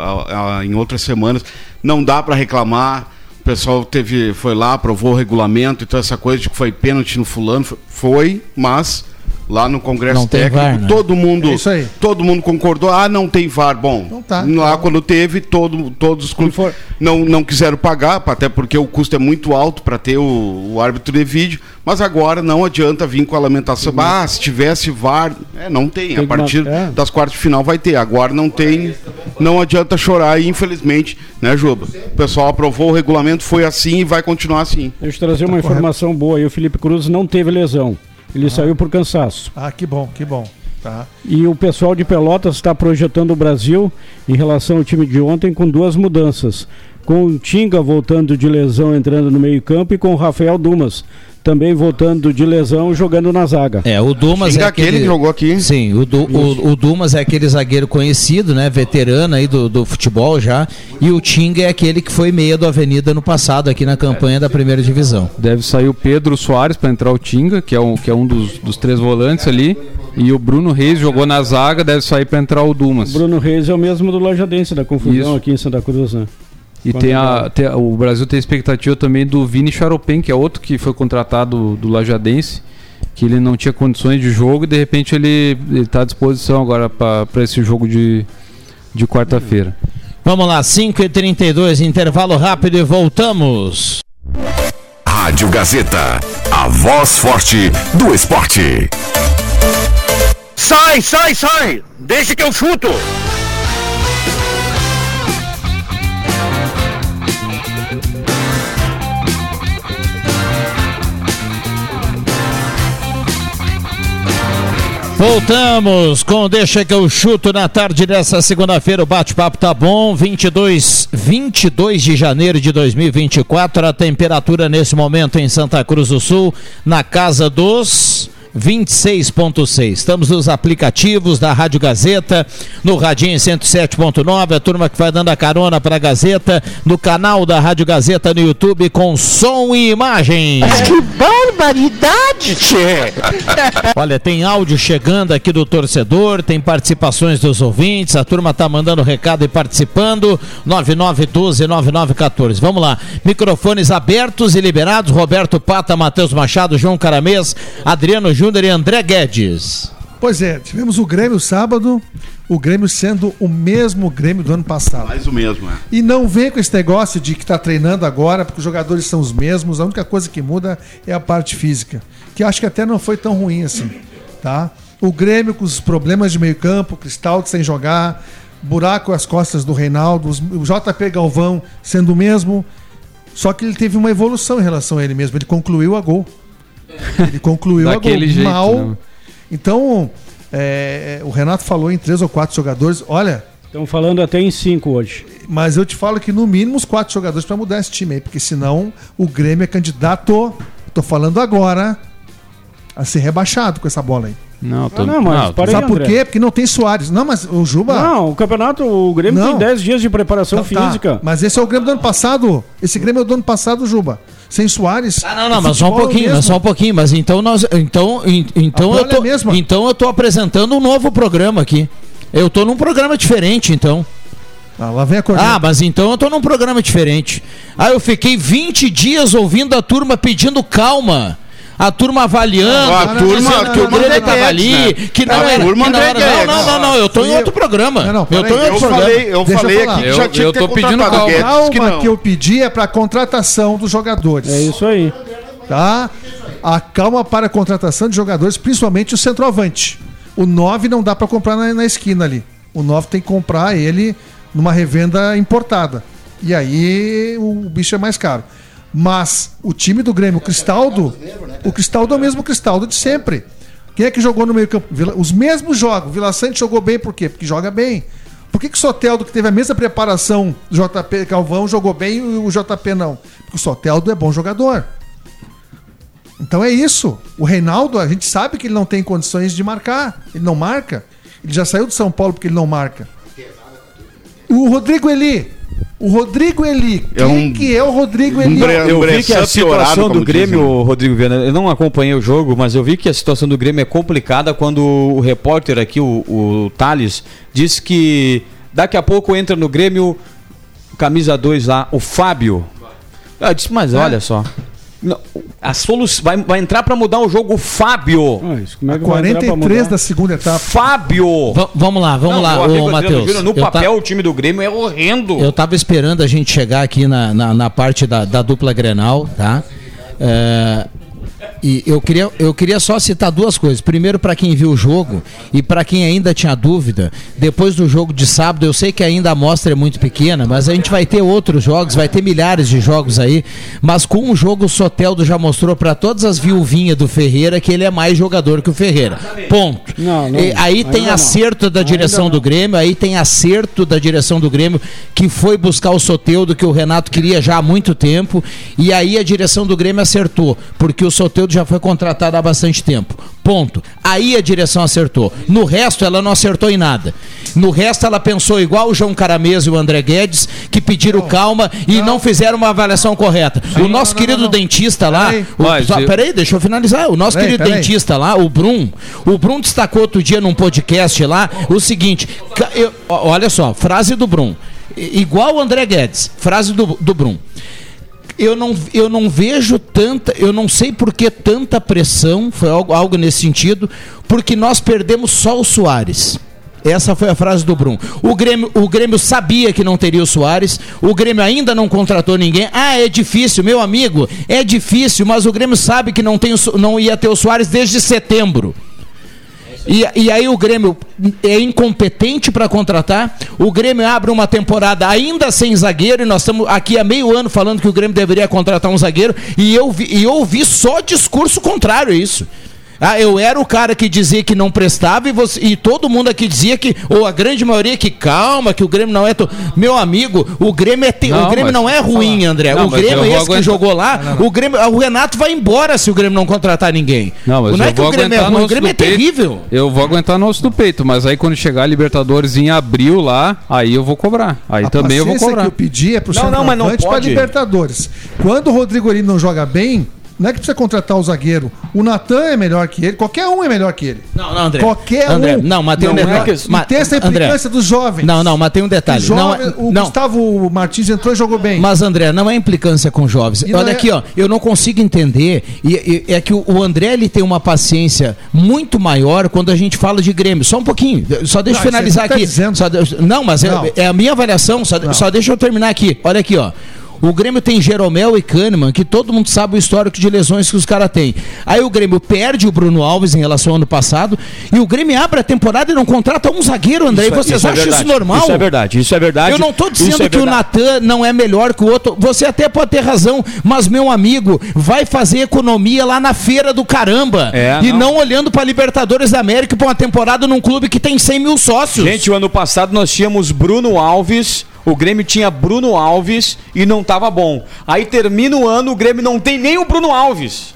em outras semanas. Não dá para reclamar. O pessoal teve, foi lá, aprovou o regulamento, então essa coisa de que foi pênalti no fulano foi, mas lá no Congresso Não tem Técnico VAR, né? todo mundo, É isso aí. todo mundo concordou. Ah, não tem VAR. Bom, Então tá. lá quando teve, todo, todos os clubes for- não, não quiseram pagar, até porque o custo é muito alto para ter o, o árbitro de vídeo, mas agora não adianta vir com a lamentação. Ah, se tivesse VAR, é, não tem. Tem A partir é. das quartas de final vai ter. Agora não tem, não adianta chorar e infelizmente, né, Juba? O pessoal aprovou o regulamento, foi assim e vai continuar assim. Deixa eu trazer uma informação boa aí. O Felipe Cruz não teve lesão. Ele saiu por cansaço. Ah, que bom, que bom. Tá. E o pessoal de Pelotas está projetando o Brasil em relação ao time de ontem com duas mudanças. Com o Tinga voltando de lesão entrando no meio-campo e com o Rafael Dumas também voltando de lesão jogando na zaga. É, o Dumas é aquele aquele que jogou aqui. Sim, o, Du- o, o Dumas é aquele zagueiro conhecido, né? Veterano aí do, do futebol já. E o Tinga é aquele que foi meia do Avenida no passado, aqui na campanha da primeira divisão. Deve sair o Pedro Soares para entrar o Tinga, que é um, que é um dos, dos três volantes ali. E o Bruno Reis jogou na zaga, deve sair para entrar o Dumas. Bruno Reis é o mesmo do Lajadense, da confusão Isso. aqui em Santa Cruz, né? E tem a, tem a- o Brasil tem a expectativa também do Vini Charopem, que é outro que foi contratado do Lajadense, que ele não tinha condições de jogo e de repente ele está à disposição agora para esse jogo de, de quarta-feira. Vamos lá, 5h32, intervalo rápido e voltamos. Rádio Gazeta, a voz forte do esporte. Sai, sai, sai! Deixa que eu chuto! Voltamos com Deixa que eu chuto na tarde dessa segunda-feira. O bate-papo tá bom. 22, 22 de janeiro de 2024. A temperatura nesse momento em Santa Cruz do Sul, na casa dos 26.6. Estamos nos aplicativos da Rádio Gazeta, no Radinho 107.9, a turma que vai dando a carona para a Gazeta, no canal da Rádio Gazeta no YouTube com som e imagem. Que barbaridade, tchê! Olha, tem áudio chegando aqui do torcedor, tem participações dos ouvintes, a turma tá mandando recado e participando. 9912-9914. Vamos lá. Microfones abertos e liberados. Roberto Pata, Matheus Machado, João Caramês, Adriano Júnior e André Guedes. Pois é, tivemos o Grêmio sábado, o Grêmio sendo o mesmo Grêmio do ano passado. Mais o mesmo, é. E não vem com esse negócio de que tá treinando agora, porque os jogadores são os mesmos, a única coisa que muda é a parte física, que acho que até não foi tão ruim assim, tá? O Grêmio com os problemas de meio campo, Cristaldo sem jogar, buraco às costas do Reinaldo, o JP Galvão sendo o mesmo, só que ele teve uma evolução em relação a ele mesmo, ele concluiu a gol. Ele concluiu a gol Daquele jeito, mal. né? Então, é, o Renato falou em três ou quatro jogadores. Olha, Estão falando até em cinco hoje. mas eu te falo que no mínimo os quatro jogadores para mudar esse time aí, porque senão o Grêmio é candidato, tô falando agora, a ser rebaixado com essa bola aí. Não, tô- Ah, não, mas não, para aí, Sabe por quê? Porque não tem Soares. Não, mas o Juba. Não, o campeonato, o Grêmio Não. tem 10 dias de preparação Tá, tá. física. Mas esse é o Grêmio do ano passado. Esse Grêmio é do ano passado, Juba. Sem Soares. Ah, não, não, mas só um é pouquinho, mas só um pouquinho. Mas então nós. Então, en- então, eu tô, é a mesma. então eu tô apresentando um novo programa aqui. Eu tô num programa diferente, então. Ah, lá vem a corneta. Ah, mas então eu tô num programa diferente. Ah, eu fiquei 20 dias ouvindo a turma pedindo calma. A turma avaliando, a turma- dizendo a que o turma Grêmio André tava Guedes, ali, né? que não A era. turma que não, era não, não, não, eu tô em outro programa. Não, não, eu tô em Eu outro programa. falei, eu Deixa eu falei aqui que Eu- já tinha eu que ter pedindo calma. Calma não. que eu pedi é para contratação dos jogadores. É isso aí. Tá? A calma para a contratação de jogadores, principalmente o centroavante. O 9 não dá para comprar na, na esquina ali. O 9 tem que comprar ele numa revenda importada. E aí o bicho é mais caro. Mas o time do Grêmio, o Cristaldo, o Cristaldo é o mesmo Cristaldo de sempre. Quem é que jogou no meio campo? Vila- Os mesmos jogos. Vila Sante jogou bem por quê? Porque joga bem. Por que, que o Soteldo, que teve a mesma preparação do JP Calvão, jogou bem e o JP não? Porque o Soteldo é bom jogador. Então é isso. O Reinaldo, a gente sabe que ele não tem condições de marcar. Ele não marca. Ele já saiu de São Paulo porque ele não marca. O Rodrigo Eli. O Rodrigo Eli. É Quem um- que é o Rodrigo Eli? bre- Eu vi que a situação do Grêmio, dizem. Rodrigo Viana, eu não acompanhei o jogo, mas eu vi que a situação do Grêmio é complicada quando o repórter aqui, o, o Thales, disse que daqui a pouco entra no Grêmio, camisa 2 lá, o Fábio. Eu disse, mas olha só. Não, a solução vai, vai entrar pra mudar o jogo o Fábio. Ah, isso, como é que vai entrar pra 43 mudar? da segunda etapa. Fábio! Va- vamos lá, vamos Não, lá, ô Adriano Matheus. No Eu ta- papel, o time do Grêmio é horrendo. Eu tava esperando a gente chegar aqui na, na, na parte da, da dupla Grenal, tá? É, e eu queria, eu queria só citar duas coisas. Primeiro, para quem viu o jogo e para quem ainda tinha dúvida, depois do jogo de sábado, eu sei que ainda a amostra é muito pequena, mas a gente vai ter outros jogos, vai ter milhares de jogos aí. Mas com o jogo, o Soteldo já mostrou para todas as viuvinhas do Ferreira que ele é mais jogador que o Ferreira. Ponto. Não, não, E aí tem acerto da direção do Grêmio, aí tem acerto da direção do Grêmio que foi buscar o Soteudo que o Renato queria já há muito tempo, e aí a direção do Grêmio acertou, porque o Soteudo já foi contratado há bastante tempo. Ponto. Aí a direção acertou. No resto ela não acertou em nada. No resto ela pensou igual o João Caramês e o André Guedes, que pediram calma e não fizeram uma avaliação correta. o nosso querido dentista lá, Peraí. o, Mas só, peraí, deixa eu finalizar. O nosso Peraí, querido peraí. dentista lá, o Brum, o Brum destacou outro dia num podcast lá o seguinte: eu- olha só, frase do Brum, igual o André Guedes, frase do, do Brum. Eu não, eu não vejo tanta, eu não sei por que tanta pressão, foi algo, algo nesse sentido, porque nós perdemos só o Soares. Essa foi a frase do Brum. O Grêmio, o Grêmio sabia que não teria o Soares, o Grêmio ainda não contratou ninguém. Ah, é difícil, meu amigo, é difícil, mas o Grêmio sabe que não, tem o não ia ter o Soares desde setembro. E, e aí o Grêmio é incompetente para contratar. O Grêmio abre uma temporada ainda sem zagueiro e nós estamos aqui há meio ano falando que o Grêmio deveria contratar um zagueiro e eu vi, e eu ouvi só discurso contrário a isso. Ah, eu era o cara que dizia que não prestava e, você, e todo mundo aqui dizia que, ou a grande maioria, que calma, que o Grêmio não é. To... Meu amigo, o Grêmio, é te... Não, o Grêmio mas- não é ruim, André. Não, o Grêmio, vou esse que aguentar- jogou lá, O, Grêmio, o Renato vai embora se o Grêmio não contratar ninguém. Não, mas não é que o Grêmio é ruim, o Grêmio é terrível. Eu vou aguentar no osso do peito, mas aí quando chegar a Libertadores em abril lá, aí eu vou cobrar. Aí A também eu vou cobrar. que eu pedi é pro Não, não, mas não centroavante pra pode. Libertadores. Quando o Rodrigo Olino não joga bem, não é que precisa contratar o zagueiro. O Natan é melhor que ele, qualquer um é melhor que ele. Não, não, André. Qualquer André, um. não, mas tem um é detalhe. Ma- E tem essa André. implicância dos jovens. Não, não, mas tem um detalhe. Os Não, jovens- é- o não. Gustavo Martins entrou e jogou bem. Mas, André, não é implicância com jovens. E não Olha é- aqui, ó, eu não consigo entender. E, e- é que o, André ele tem uma paciência muito maior quando a gente fala de Grêmio. Só um pouquinho. Só deixa eu Não, finalizar isso aí aqui. tá. Só não, mas é- Não. É, a minha avaliação. Só, só deixa eu terminar aqui. Olha aqui, ó. O Grêmio tem Jeromel e Kahneman, que todo mundo sabe o histórico de lesões que os caras têm. Aí o Grêmio perde o Bruno Alves em relação ao ano passado. E o Grêmio abre a temporada e não contrata um zagueiro, André. Isso é- vocês isso é acham verdade. isso normal? Isso é verdade, isso é verdade. Eu não tô Isso dizendo é que o. Natan não é melhor que o outro. Você até pode ter razão, mas meu amigo, vai fazer economia lá na feira do caramba. É, e não. não. olhando pra Libertadores da América pra uma temporada num clube que tem 100 mil sócios. Gente, o ano passado nós tínhamos Bruno Alves, o Grêmio tinha Bruno Alves e não tava bom. Aí termina o ano, o Grêmio não tem nem o Bruno Alves.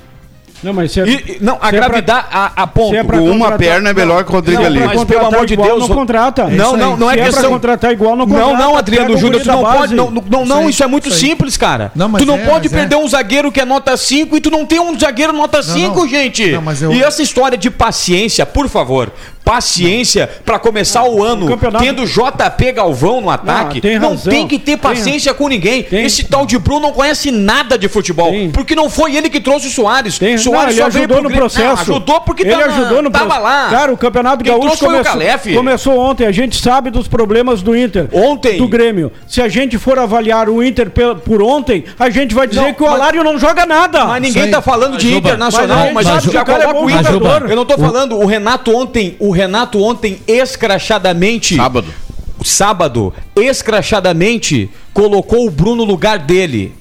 Não, mas se é, E, não, a se é pra- gravidade, a, a ponto. é Uma perna é melhor que o Rodrigo Não, ali. mas pelo amor de Deus, não contrata. Não, É isso não, aí. não é Se questão. contratar igual, não Não, contrata. não, Adriano Pega o Júnior, tu não base. pode. Não, não, Isso não, aí, isso é muito isso simples, cara. Não, mas tu não é, pode mas perder é. um zagueiro que é nota 5 e tu não tem um zagueiro nota 5, não. gente. Não, mas eu- E essa história de paciência, por favor. Paciência pra começar o ano campeonato- tendo JP Galvão no ataque. tem Não razão. tem que ter Tem- paciência com ninguém. tem- Esse tal de Bruno não conhece nada de futebol. Tem. Porque não foi ele que trouxe o Soares. Tem, Soares não, só ele veio ajudou pro no processo. Não, ajudou porque ele tava, ajudou no tava processo. lá. Cara, o Campeonato Quem Gaúcho o começou, Calef. começou ontem. A gente sabe dos problemas do Inter. Ontem. Do Grêmio. Se a gente for avaliar o Inter por ontem, a gente vai dizer Não, que o mas- Alário não joga nada. Mas ninguém tá falando de Juba, internacional, mas mas, já o é coloca o Inter. jogador. Eu não tô falando, o Renato ontem, o Renato ontem escrachadamente, Sábado. sábado, escrachadamente colocou o Bruno no lugar dele.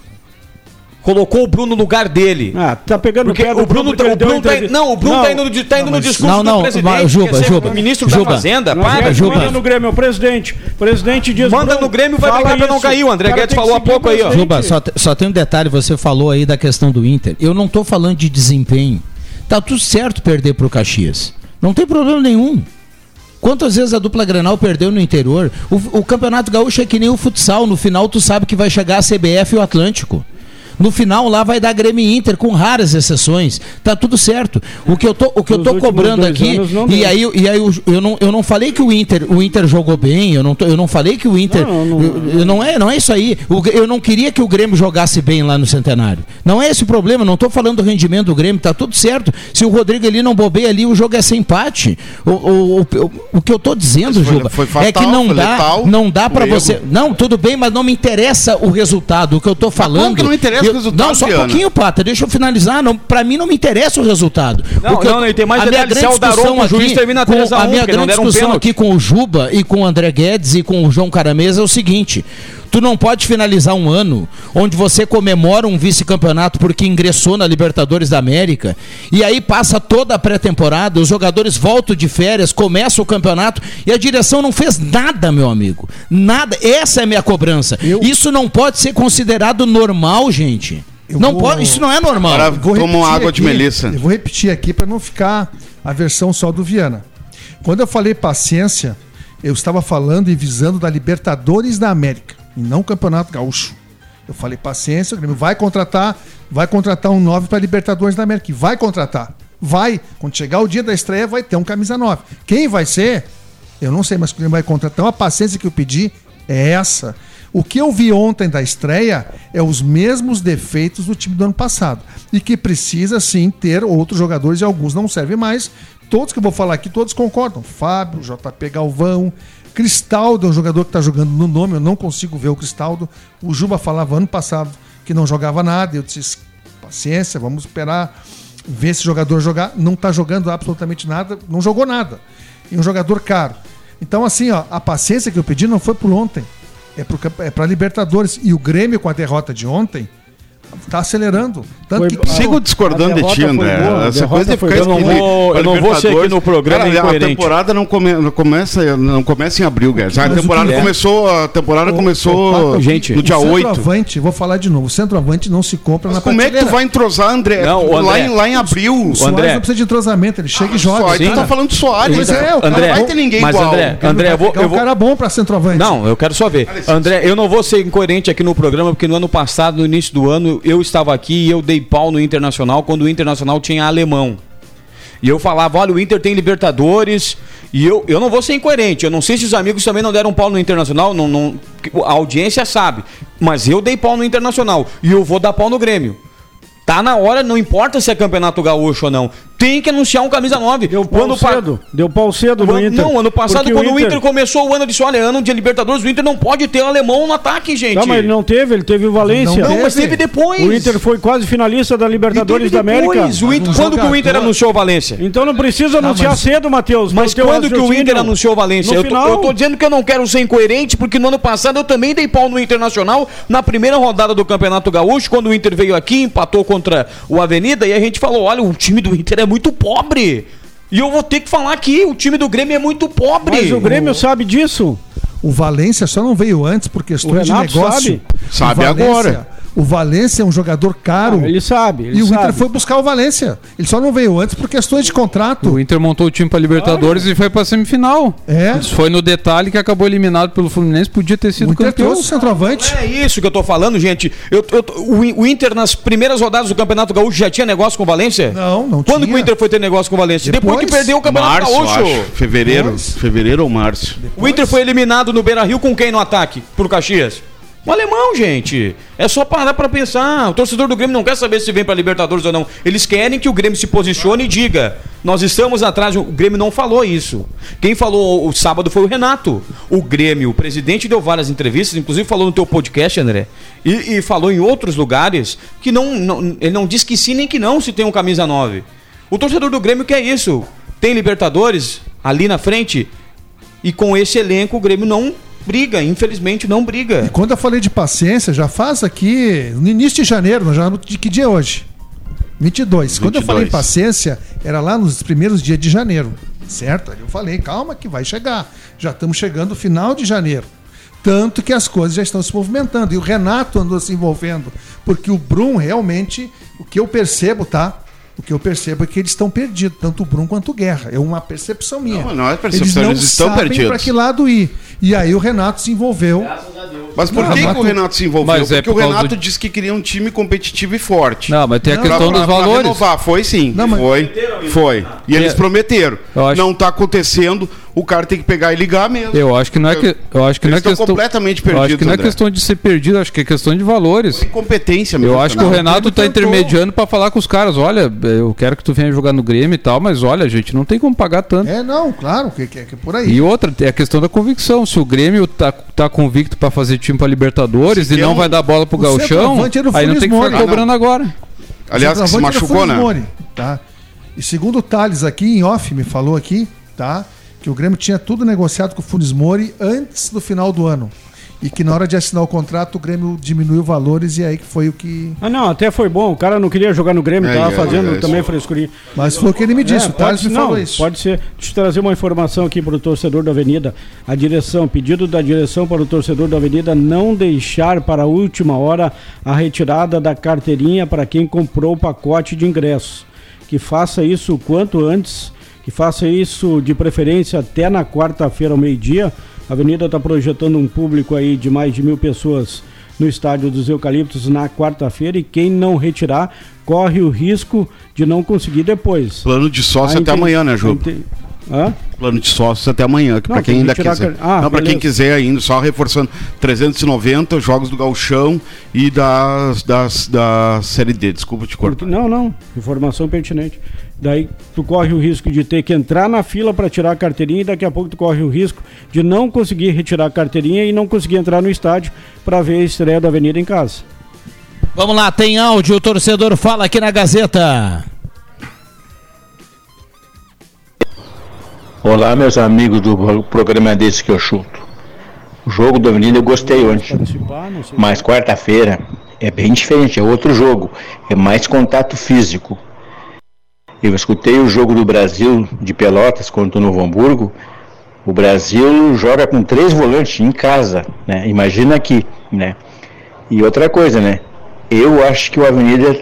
Colocou o Bruno no lugar dele. Ah, tá pegando Porque o Bruno, tá, ele o Bruno tá, não, o Bruno Não, tá indo no, tá indo no discurso Não, não, do presidente, mas, Juba, ser Juba, o ministro Juba. da Fazenda. Não, Para, Juba. manda no Grêmio, é o presidente. O presidente diz. Manda Bruno, no Grêmio, vai brigar pra não cair. O André Guedes falou há pouco aí, ó. Juba, só, só tem um detalhe, você falou aí da questão do Inter. Eu não tô falando de desempenho. Tá tudo certo perder pro Caxias. Não tem problema nenhum. Quantas vezes a dupla Granal perdeu no interior? O, o Campeonato Gaúcho é que nem o futsal. No final, tu sabe que vai chegar a CBF e o Atlântico. No final lá vai dar Grêmio e Inter, com raras exceções. Tá tudo certo. O que eu tô, o que eu Nos tô últimos cobrando aqui, anos não e aí, e aí eu, eu, não, eu não falei que o Inter, o Inter jogou bem, eu não, tô- eu não falei que o Inter. Não, não, eu- eu não, é, não é isso aí. Eu não queria que o Grêmio jogasse bem lá no Centenário. Não é esse o problema, não tô falando do rendimento do Grêmio, tá tudo certo. Se o Rodrigo ali não bobeia ali, o jogo é sem empate. O, o, o, o- o que eu tô dizendo, Mas foi- Juba, foi é fatal, que não foi dá, letal, não dá para você. Não, tudo bem, mas não me interessa o resultado. O que eu tô falando. que não interessa eu- resultado, Não, só um pouquinho, Pata, deixa eu finalizar. Não, para mim não me interessa o resultado. Não, não, não, tem mais a minha é grande Daronco, discussão o juiz aqui termina com- 3 a 1, A minha grande um discussão pênalti. aqui com o Juba e com o André Guedes e com o João Caramesa é o seguinte: tu não pode finalizar um ano onde você comemora um vice-campeonato porque ingressou na Libertadores da América e aí passa toda a pré-temporada, os jogadores voltam de férias, começa o campeonato e a direção não fez nada, meu amigo. Nada. Essa é a minha cobrança. Isso não pode ser considerado normal, gente. Eu Não vou- pode, isso não é normal. Agora Vou toma água de aqui, melissa. Eu vou repetir aqui para não ficar a versão só do Viana. Quando eu falei paciência, eu estava falando e visando da Libertadores da América e não Campeonato Gaúcho. Eu falei paciência, o Grêmio vai contratar, vai contratar um 9 para Libertadores da América. Vai contratar. Vai. Quando chegar o dia da estreia, vai ter um camisa 9. Quem vai ser? Eu não sei, mas o Grêmio vai contratar. Então a paciência que eu pedi é essa. O que eu vi ontem da estreia é os mesmos defeitos do time do ano passado. E que precisa sim ter outros jogadores e alguns não servem mais. Todos que eu vou falar aqui, todos concordam. Fábio, JP Galvão, Cristaldo é um jogador que está jogando no nome, eu não consigo ver o Cristaldo. O Juba falava ano passado que não jogava nada. Eu disse, paciência, vamos esperar ver esse jogador jogar. Não está jogando absolutamente nada, não jogou nada. E um jogador caro. Então, assim, ó, a paciência que eu pedi não foi por ontem. É para é Libertadores. E o Grêmio, com a derrota de ontem, Tá acelerando. Tanto Foi- que Sigo discordando de ti, André. Essa coisa de ficar Eu não vou- eu não vou ser aqui no programa Cara, a temporada não, come- não começa, não começa em abril, Guedes. A Mas o temporada é? começou, a temporada começou Opa, no dia o 8. centroavante, vou falar de novo, o centroavante não se compra na Como é que tu vai entrosar, André? Não, o lá, André- em, lá em abril. O Soares não precisa de entrosamento, ele chega e joga. Soares, tu tá falando de Soares. Pois é, o cara André, não vai ter ninguém mas igual. André, Ele André, eu vou, eu um cara bom pra centroavante. Não, eu quero só ver. André, eu não vou ser incoerente aqui no programa, porque no ano passado, no início do ano, eu estava aqui e eu dei pau no Internacional quando o Internacional tinha alemão. E eu falava, olha, o Inter tem Libertadores. E eu, eu não vou ser incoerente. Eu não sei se os amigos também não deram pau no Internacional. Não, não, a audiência sabe. Mas eu dei pau no Internacional. E eu vou dar pau no Grêmio. Tá na hora, não importa se é campeonato gaúcho ou não. Tem que anunciar um camisa 9. Deu pau cedo. Deu pau cedo no Inter. Não, ano passado, Porque quando o Inter... começou o ano, eu disse: olha, ano de Libertadores, o Inter não pode ter alemão no ataque, gente. Não, mas ele não teve, ele teve o Valência. Não, mas teve depois. O Inter foi quase finalista da Libertadores da América. Depois, o Inter- quando que o Inter anunciou o Valência? Então não precisa anunciar mas- cedo, Matheus. Mas quando que o. Inter anunciou o Valência? No Eu tô, final. eu tô dizendo que eu não quero ser incoerente, porque no ano passado eu também dei pau no Internacional na primeira rodada do Campeonato Gaúcho, quando o Inter veio aqui, empatou contra o Avenida, e a gente falou: olha, o time do Inter é muito pobre. E eu vou ter que falar aqui, o time do Grêmio é muito pobre. Mas o Grêmio sabe disso. O Valência só não veio antes por questões de negócio. sabe. Sabe O Valência- agora. O Valência é um jogador caro. ele sabe. ele e o Inter sabe. foi buscar o Valência. Ele só não veio antes por questões de contrato. O Inter montou o time pra Libertadores e foi pra semifinal. É. Isso foi no detalhe que acabou eliminado pelo Fluminense, podia ter sido O Inter campeão. trouxe o centroavante. É isso que eu tô falando, gente. Eu, eu- o, o Inter, nas primeiras rodadas do Campeonato Gaúcho, já tinha negócio com o Valência? Não, não Quando tinha. que o Inter foi ter negócio com o Valência? Depois, Depois. que perdeu o Campeonato Março, Gaúcho. acho. Fevereiro. Depois. Fevereiro ou março. O Inter foi eliminado no Beira Rio com quem no ataque? Pro Caxias? O alemão, gente. É só parar pra pensar. O torcedor do Grêmio não quer saber se vem pra Libertadores ou não. Eles querem que o Grêmio se posicione e diga: nós estamos atrás. O Grêmio não falou isso. Quem falou o sábado foi o Renato. O Grêmio, o presidente, deu várias entrevistas, inclusive falou no teu podcast, André, e, e falou em outros lugares que não, não- ele não diz que sim nem que não se tem um camisa 9. O torcedor do Grêmio quer isso. Tem Libertadores ali na frente e com esse elenco o Grêmio não briga, infelizmente não briga. E quando eu falei de paciência, já faz aqui no início de janeiro, já de que dia é hoje? 22. Quando eu 22. falei em paciência, era lá nos primeiros dias de janeiro, certo? Aí eu falei, calma que vai chegar. Já estamos chegando no final de janeiro. Tanto que as coisas já estão se movimentando. E o Renato andou se envolvendo. Porque o Brum realmente, o que eu percebo, tá? O que eu percebo é que eles estão perdidos, tanto o Brum quanto o Guerra. É uma percepção minha. Não, não é percepção, eles estão sabem perdidos. para que lado ir. E aí o Renato se envolveu. Mas por Não, que, que o Renato se envolveu? Mas é Porque o por causa Renato do- disse que queria um time competitivo e forte. Não, mas tem a Não, questão Pra- dos pra valores. renovar, foi sim. Não, mas- Foi. Foi. E eles É. prometeram. Não tá acontecendo, o cara tem que pegar e ligar mesmo. Eu acho que não é que eu acho que Eles não é estão questão completamente Eu acho que não é André. questão de ser perdido, acho que é questão de valores. Incompetência mesmo. Eu acho que também. o Renato tá tentou. intermediando pra falar com os caras, olha, eu quero que tu venha jogar no Grêmio e tal, mas olha, gente, não tem como pagar tanto. É, não, claro, que, que, que é por aí. E outra, é a questão da convicção. Se o Grêmio tá, tá convicto pra fazer time pra Libertadores Se e não um- vai dar bola pro o Gauchão, o aí não tem que ficar cobrando agora. Aliás, que se era machucou, né? Tá? E segundo o Thales aqui, em off, me falou aqui, tá? Que o Grêmio tinha tudo negociado com o Funes Mori antes do final do ano. E que na hora de assinar o contrato, o Grêmio diminuiu valores e aí que foi o que. Ah, não, até foi bom. O cara não queria jogar no Grêmio, É, tava é, fazendo é, também isso. frescurinha. Mas foi o que ele me disse, É, o Thales me não, falou isso. Pode ser. Deixa eu trazer uma informação aqui para o torcedor da Avenida. A direção, pedido da direção para o torcedor da Avenida não deixar para a última hora a retirada da carteirinha para quem comprou o pacote de ingressos. Que faça isso o quanto antes, que faça isso de preferência até na quarta-feira ao meio-dia. A Avenida está projetando um público aí de mais de mil pessoas no estádio dos Eucaliptos na quarta-feira e quem não retirar corre o risco de não conseguir depois. Plano de sócio A até amanhã, né, Ju? Hã? Plano de sócios até amanhã, que para quem ainda quiser. a Ah, não, para quem quiser ainda, só reforçando 390 jogos do Galchão e das, das da Série D. Desculpa te cortar. Não, não. Informação pertinente. Daí tu corre o risco de ter que entrar na fila para tirar a carteirinha e daqui a pouco tu corre o risco de não conseguir retirar a carteirinha e não conseguir entrar no estádio para ver a estreia da Avenida em casa. Vamos lá, tem áudio, o torcedor fala aqui na Gazeta. Olá, meus amigos do pro- programa desse que eu chuto. O jogo do Avenida eu gostei ontem, mas quarta-feira É bem diferente, é outro jogo, é mais contato físico. Eu escutei o jogo do Brasil de Pelotas contra o Novo Hamburgo. O Brasil joga com três volantes em casa, né? Imagina aqui, né? E outra coisa, né? Eu acho que o Avenida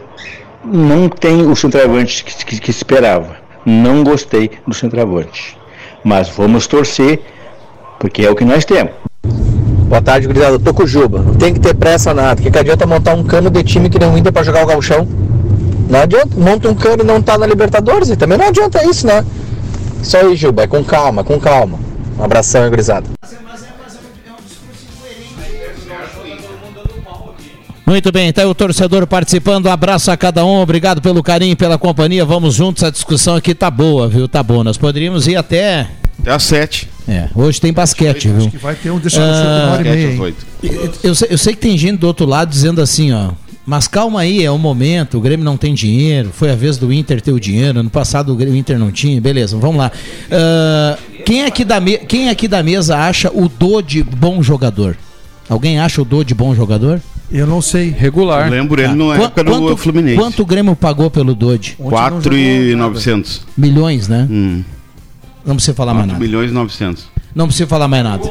não tem o centroavante que, que, que esperava. Não gostei do centroavante. Mas vamos torcer, porque é o que nós temos. Boa tarde, gurizada. Tô com o Juba. Não tem que ter pressa nada. Que, que adianta montar um cano de time que nem o Inter pra jogar o gauchão? Não adianta. Monta um cano e não tá na Libertadores. E também não adianta isso, né? Isso aí, Juba. É com calma, com calma. Um abração, hein, gurizada. Muito bem, tá aí o torcedor participando. Um abraço a cada um, obrigado pelo carinho, pela companhia. Vamos juntos, a discussão aqui tá boa, viu? Tá boa. Nós poderíamos ir até. Até às sete. É, hoje tem basquete, viu? Que vai ter um deixa eu uma hora e meia, hein? Eu, eu sei, eu sei que tem gente do outro lado dizendo assim, ó. Mas calma aí, é o momento, o Grêmio não tem dinheiro, foi a vez do Inter ter o dinheiro, ano passado o Grêmio Inter não tinha, beleza, vamos lá. Ah, quem, aqui da me- quem aqui da mesa acha o Dodi bom jogador? Alguém acha o Dodi bom jogador? Eu não sei. Regular. Eu lembro ele Tá. na Qua- época do quanto, Fluminense. Quanto o Grêmio pagou pelo Dodi? 4,900. Milhões, né? Hum. Não precisa falar mais 4 nada. milhões e 900. Não precisa falar mais nada.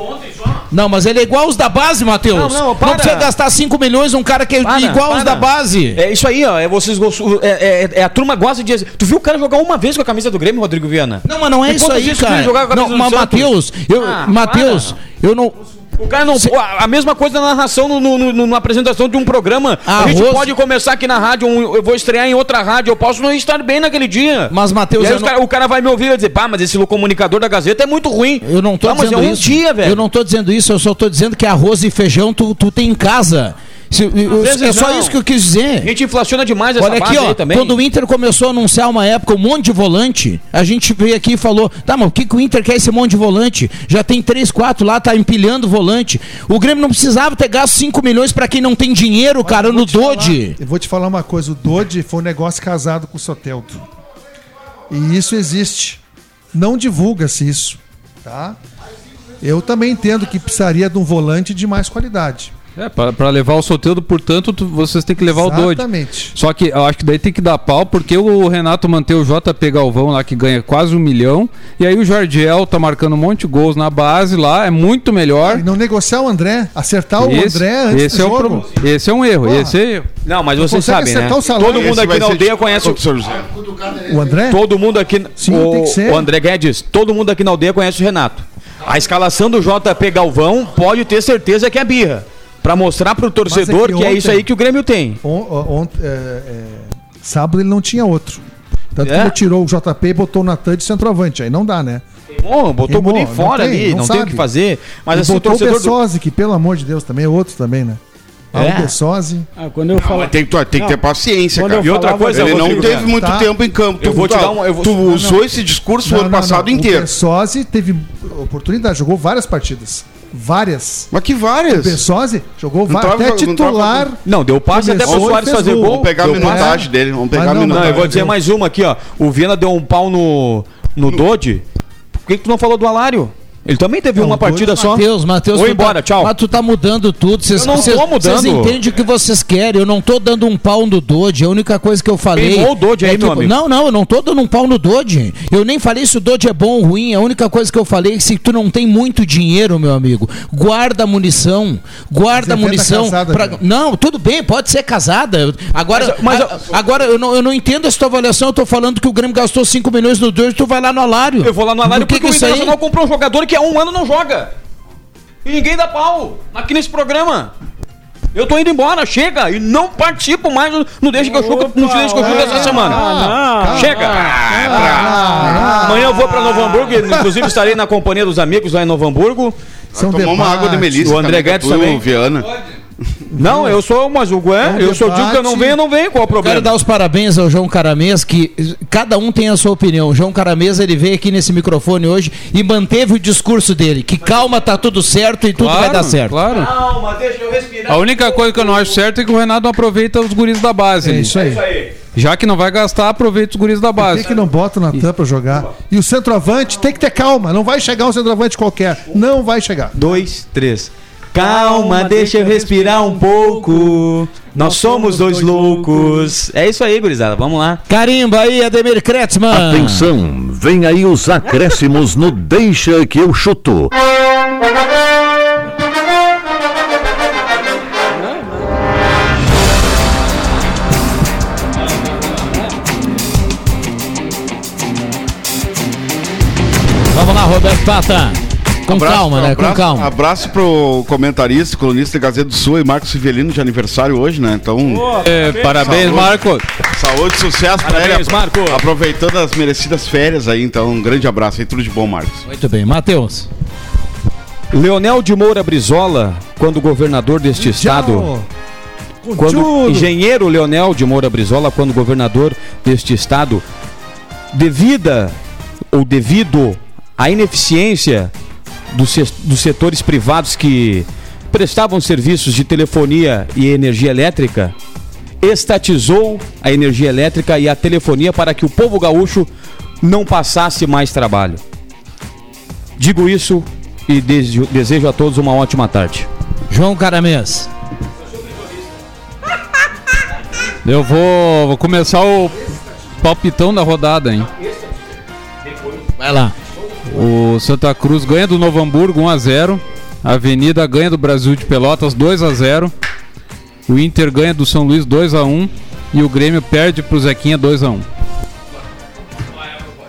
Não, mas ele é igual os da base, Matheus. Não, não, para. precisa gastar 5 milhões um cara que é Para, igual os para. da base. É isso aí, ó. É, vocês, gostam- é, é- é- a turma gosta de. Tu viu o cara jogar uma vez com a camisa do Grêmio, Rodrigo Viana? Não, mas não é E isso aí, cara. jogar com a camisa Não, mas? Matheus, eu, Ah, Matheus, eu não. O cara não. A, a mesma coisa na narração, no, no- no- na apresentação de um programa. A gente Arroz- pode começar aqui na rádio, um- eu vou estrear em outra rádio, eu posso não estar bem naquele dia. Mas, Matheus, não- cara- o cara vai me ouvir e vai dizer, pá, mas esse comunicador da Gazeta é muito ruim. Eu não tô mas dizendo é um isso. dia, velho. Eu não tô dizendo isso, eu só tô dizendo que arroz e feijão tu, tu tem em casa. Se- eu- é só não. isso que eu quis dizer. A gente inflaciona demais essa Olha aqui, base ó, aí também. quando o Inter começou a anunciar uma época um monte de volante, a gente veio aqui e falou, tá, mas o que, que o Inter quer esse monte de volante? Já tem três, quatro lá, tá empilhando volante. O Grêmio não precisava ter gasto 5 milhões pra quem não tem dinheiro, cara, no Dodge. Eu vou te falar uma coisa, o Dodge foi um negócio casado com o Soteldo. E isso existe. Não divulga-se isso, tá? Eu também entendo que precisaria de um volante de mais qualidade. É, pra, pra levar o Soteldo, portanto, tu- vocês têm que levar o Dodge. Exatamente. Só que eu acho que daí tem que dar pau, porque o Renato manteve o JP Galvão lá, que ganha quase um milhão, e aí o Jardiel tá marcando um monte de gols na base lá, é muito melhor. E não negociar o André, acertar o Esse- André antes esse do é o jogo. problema. Esse é um erro, Porra. esse é erro. Não, mas consegue sabem, né? acertar o salário. Todo mundo Esse aqui na aldeia de- conhece o... O André? Todo mundo aqui. Sim, o, tem que ser. o André Guedes, todo mundo aqui na aldeia conhece o Renato. A escalação do JP Galvão pode ter certeza que é birra. Pra mostrar pro torcedor Mas é que, que é isso ontem- aí que o Grêmio tem. On- on- é, é, sábado ele não tinha outro. Tanto É? que ele tirou o JP e botou o Natan de centroavante. Aí não dá, né? Bom, botou o guri não fora tem, ali, não não, tem o que fazer. Mas e assim, o botou o torcedor. do- que pelo amor de Deus também é outro também, né? Ah, É? O. Ah, quando eu falo. Mas tem, que- tem que ter Não, paciência, quando cara. E outra coisa, ele não teve cara, muito tá. tempo em campo. Eu Tu- vou te dar um- eu vou- Tu não, não. usou esse discurso o Não, ano não, passado não. inteiro. O Bessosi teve oportunidade, jogou várias partidas. Várias. Mas que O várias? Bessosi jogou Não va- tava- até não titular. Não, deu passe até pro Soares fazer gol. Vamos pegar a minutagem passe. dele. Vamos pegar Mas a não, Não, minutagem. eu vou dizer mais uma aqui, ó. O Viana deu um pau no, no Dodge. Por que, que tu não falou do Alário? Ele também teve Não, uma partida só. Matheus, Matheus, Vou tu embora, tá, tchau. Mas tu tá mudando tudo. Vocês, Eu não tô vocês- mudando. Vocês entendem o que vocês querem. Eu não tô dando um pau no Dodge. A única coisa que eu falei. Queimou o Dodge aí, que- meu amigo. Não, não, eu não tô dando um pau no Dodge. Eu nem falei se o Dodge é bom ou ruim. A única coisa que eu falei é que se tu não tem muito dinheiro, meu amigo, guarda a munição. Guarda é munição. casada, pra-. Não, tudo bem, pode ser casada. Eu- Agora, Mas- mas- a- agora eu, não, eu não entendo essa tua avaliação. Eu tô falando que o Grêmio gastou 5 milhões no Dodge. Tu vai lá no Alário. Eu vou lá no Alário Por que porque que o isso aí- Internacional comprou um jogador que há um ano não joga. E ninguém dá pau aqui nesse programa. Eu tô indo embora, chega, e não participo mais no, Deixa que eu chuto, no Deixa que eu chuto essa semana. não. chega! Amanhã eu vou pra Novo Hamburgo, e, inclusive estarei na companhia dos amigos lá em Novo Hamburgo. São Tomou uma água de melissa. O André Guedes tu, também. Viana. Não, eu sou, mas o É um eu só digo que eu não venho, eu não venho, qual o Quero problema? dar os parabéns ao João Caramês, que cada um tem a sua opinião. O João Caramês, ele veio aqui nesse microfone hoje e manteve o discurso dele, que calma, tá tudo certo e tudo vai dar certo. Claro. Calma, deixa eu respirar. A única coisa que eu não acho certo é que o Renato aproveita os guris da base. É ali. isso aí. Já que não vai gastar, aproveita os guris da Por base. que, que não bota o Natan pra jogar? E o centroavante tem que ter calma. Não vai chegar um centroavante qualquer. Não vai chegar. Dois, três. Calma, deixa eu respirar um pouco. Nós somos dois loucos. É isso aí, gurizada. Vamos lá. Carimba aí, Ademir Kretzmann. Atenção, vem aí os acréscimos no Deixa que eu chuto. Vamos lá, Roberto Pata. Com calma, né? abraço, Com calma. Abraço pro comentarista, colunista da Gazeta do Sul e Marcos Civelino de aniversário hoje, né? Então. É, parabéns, Marco. Saúde, sucesso pra Parabéns, ele. Marco. Aproveitando as merecidas férias aí, então um grande abraço aí, tudo de bom, Marcos. Muito bem, Matheus. Leonel de Moura Brizola, quando governador deste estado. Quando engenheiro Leonel de Moura Brizola, quando governador deste estado, devida ou devido à ineficiência dos, dos setores privados que prestavam serviços de telefonia e energia elétrica, estatizou a energia elétrica e a telefonia para que o povo gaúcho não passasse mais trabalho. Digo isso e desejo a todos uma ótima tarde. João Caramês. Eu vou, vou começar o palpitão da rodada, hein? Vai lá. O Santa Cruz ganha do Novo Hamburgo 1 a 0. A Avenida ganha do Brasil de Pelotas 2 a 0. O Inter ganha do São Luís 2 a 1 e o Grêmio perde pro Zequinha 2 a 1.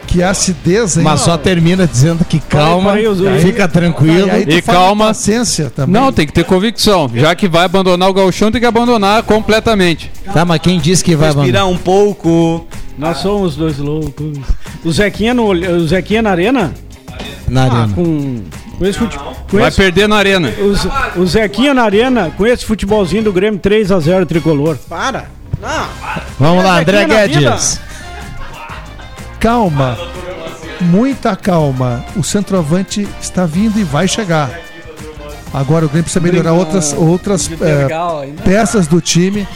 Que acidez, hein? Mas só termina dizendo que calma, Peraí, peraí, fica tranquilo. E aí E calma. paciência também. Não, tem que ter convicção. Já que vai abandonar o Gauchão, tem que abandonar completamente. Tá, mas quem disse que vai Respirar um pouco. Nós somos dois loucos. O Zequinha, no, o Zequinha na arena? Na Ah, arena. com, com esse futebol. Com Vai esse, perder na arena. o, o Zequinha na arena, com esse futebolzinho do Grêmio 3x0 tricolor. Para! Vamos lá, André. Guedes. Calma. Muita calma. O centroavante está vindo e vai chegar. Agora o Grêmio precisa melhorar outras, outras eh, peças do time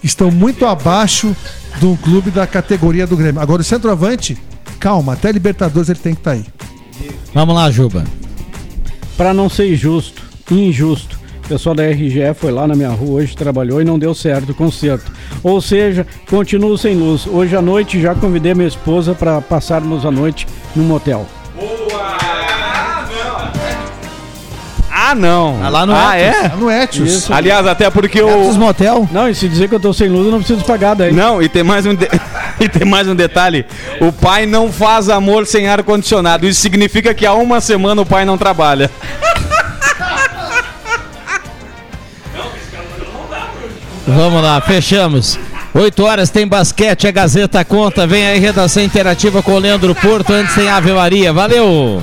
que estão muito abaixo do clube da categoria do Grêmio. Agora o centroavante, calma, até Libertadores ele tem que estar aí. Vamos lá, Juba. Pra não ser injusto, injusto. O pessoal da RGE foi lá na minha rua hoje, trabalhou e não deu certo o concerto. Ou seja, continuo sem luz. Hoje à noite já convidei minha esposa para passarmos a noite num motel. Ah, não. Tá lá no ah, Etos. é? Tá no Etios. Isso. Aliás, até porque o. motel? Não, e se dizer que eu tô sem luz, eu não preciso pagar daí. Não, e tem mais um de- e tem mais um detalhe. O pai não faz amor sem ar condicionado. Isso significa que há uma semana o pai não trabalha. Vamos lá, fechamos. 8 horas tem basquete, a Gazeta conta. Vem aí, redação interativa com o Leandro Porto. Antes tem Ave Maria. Valeu!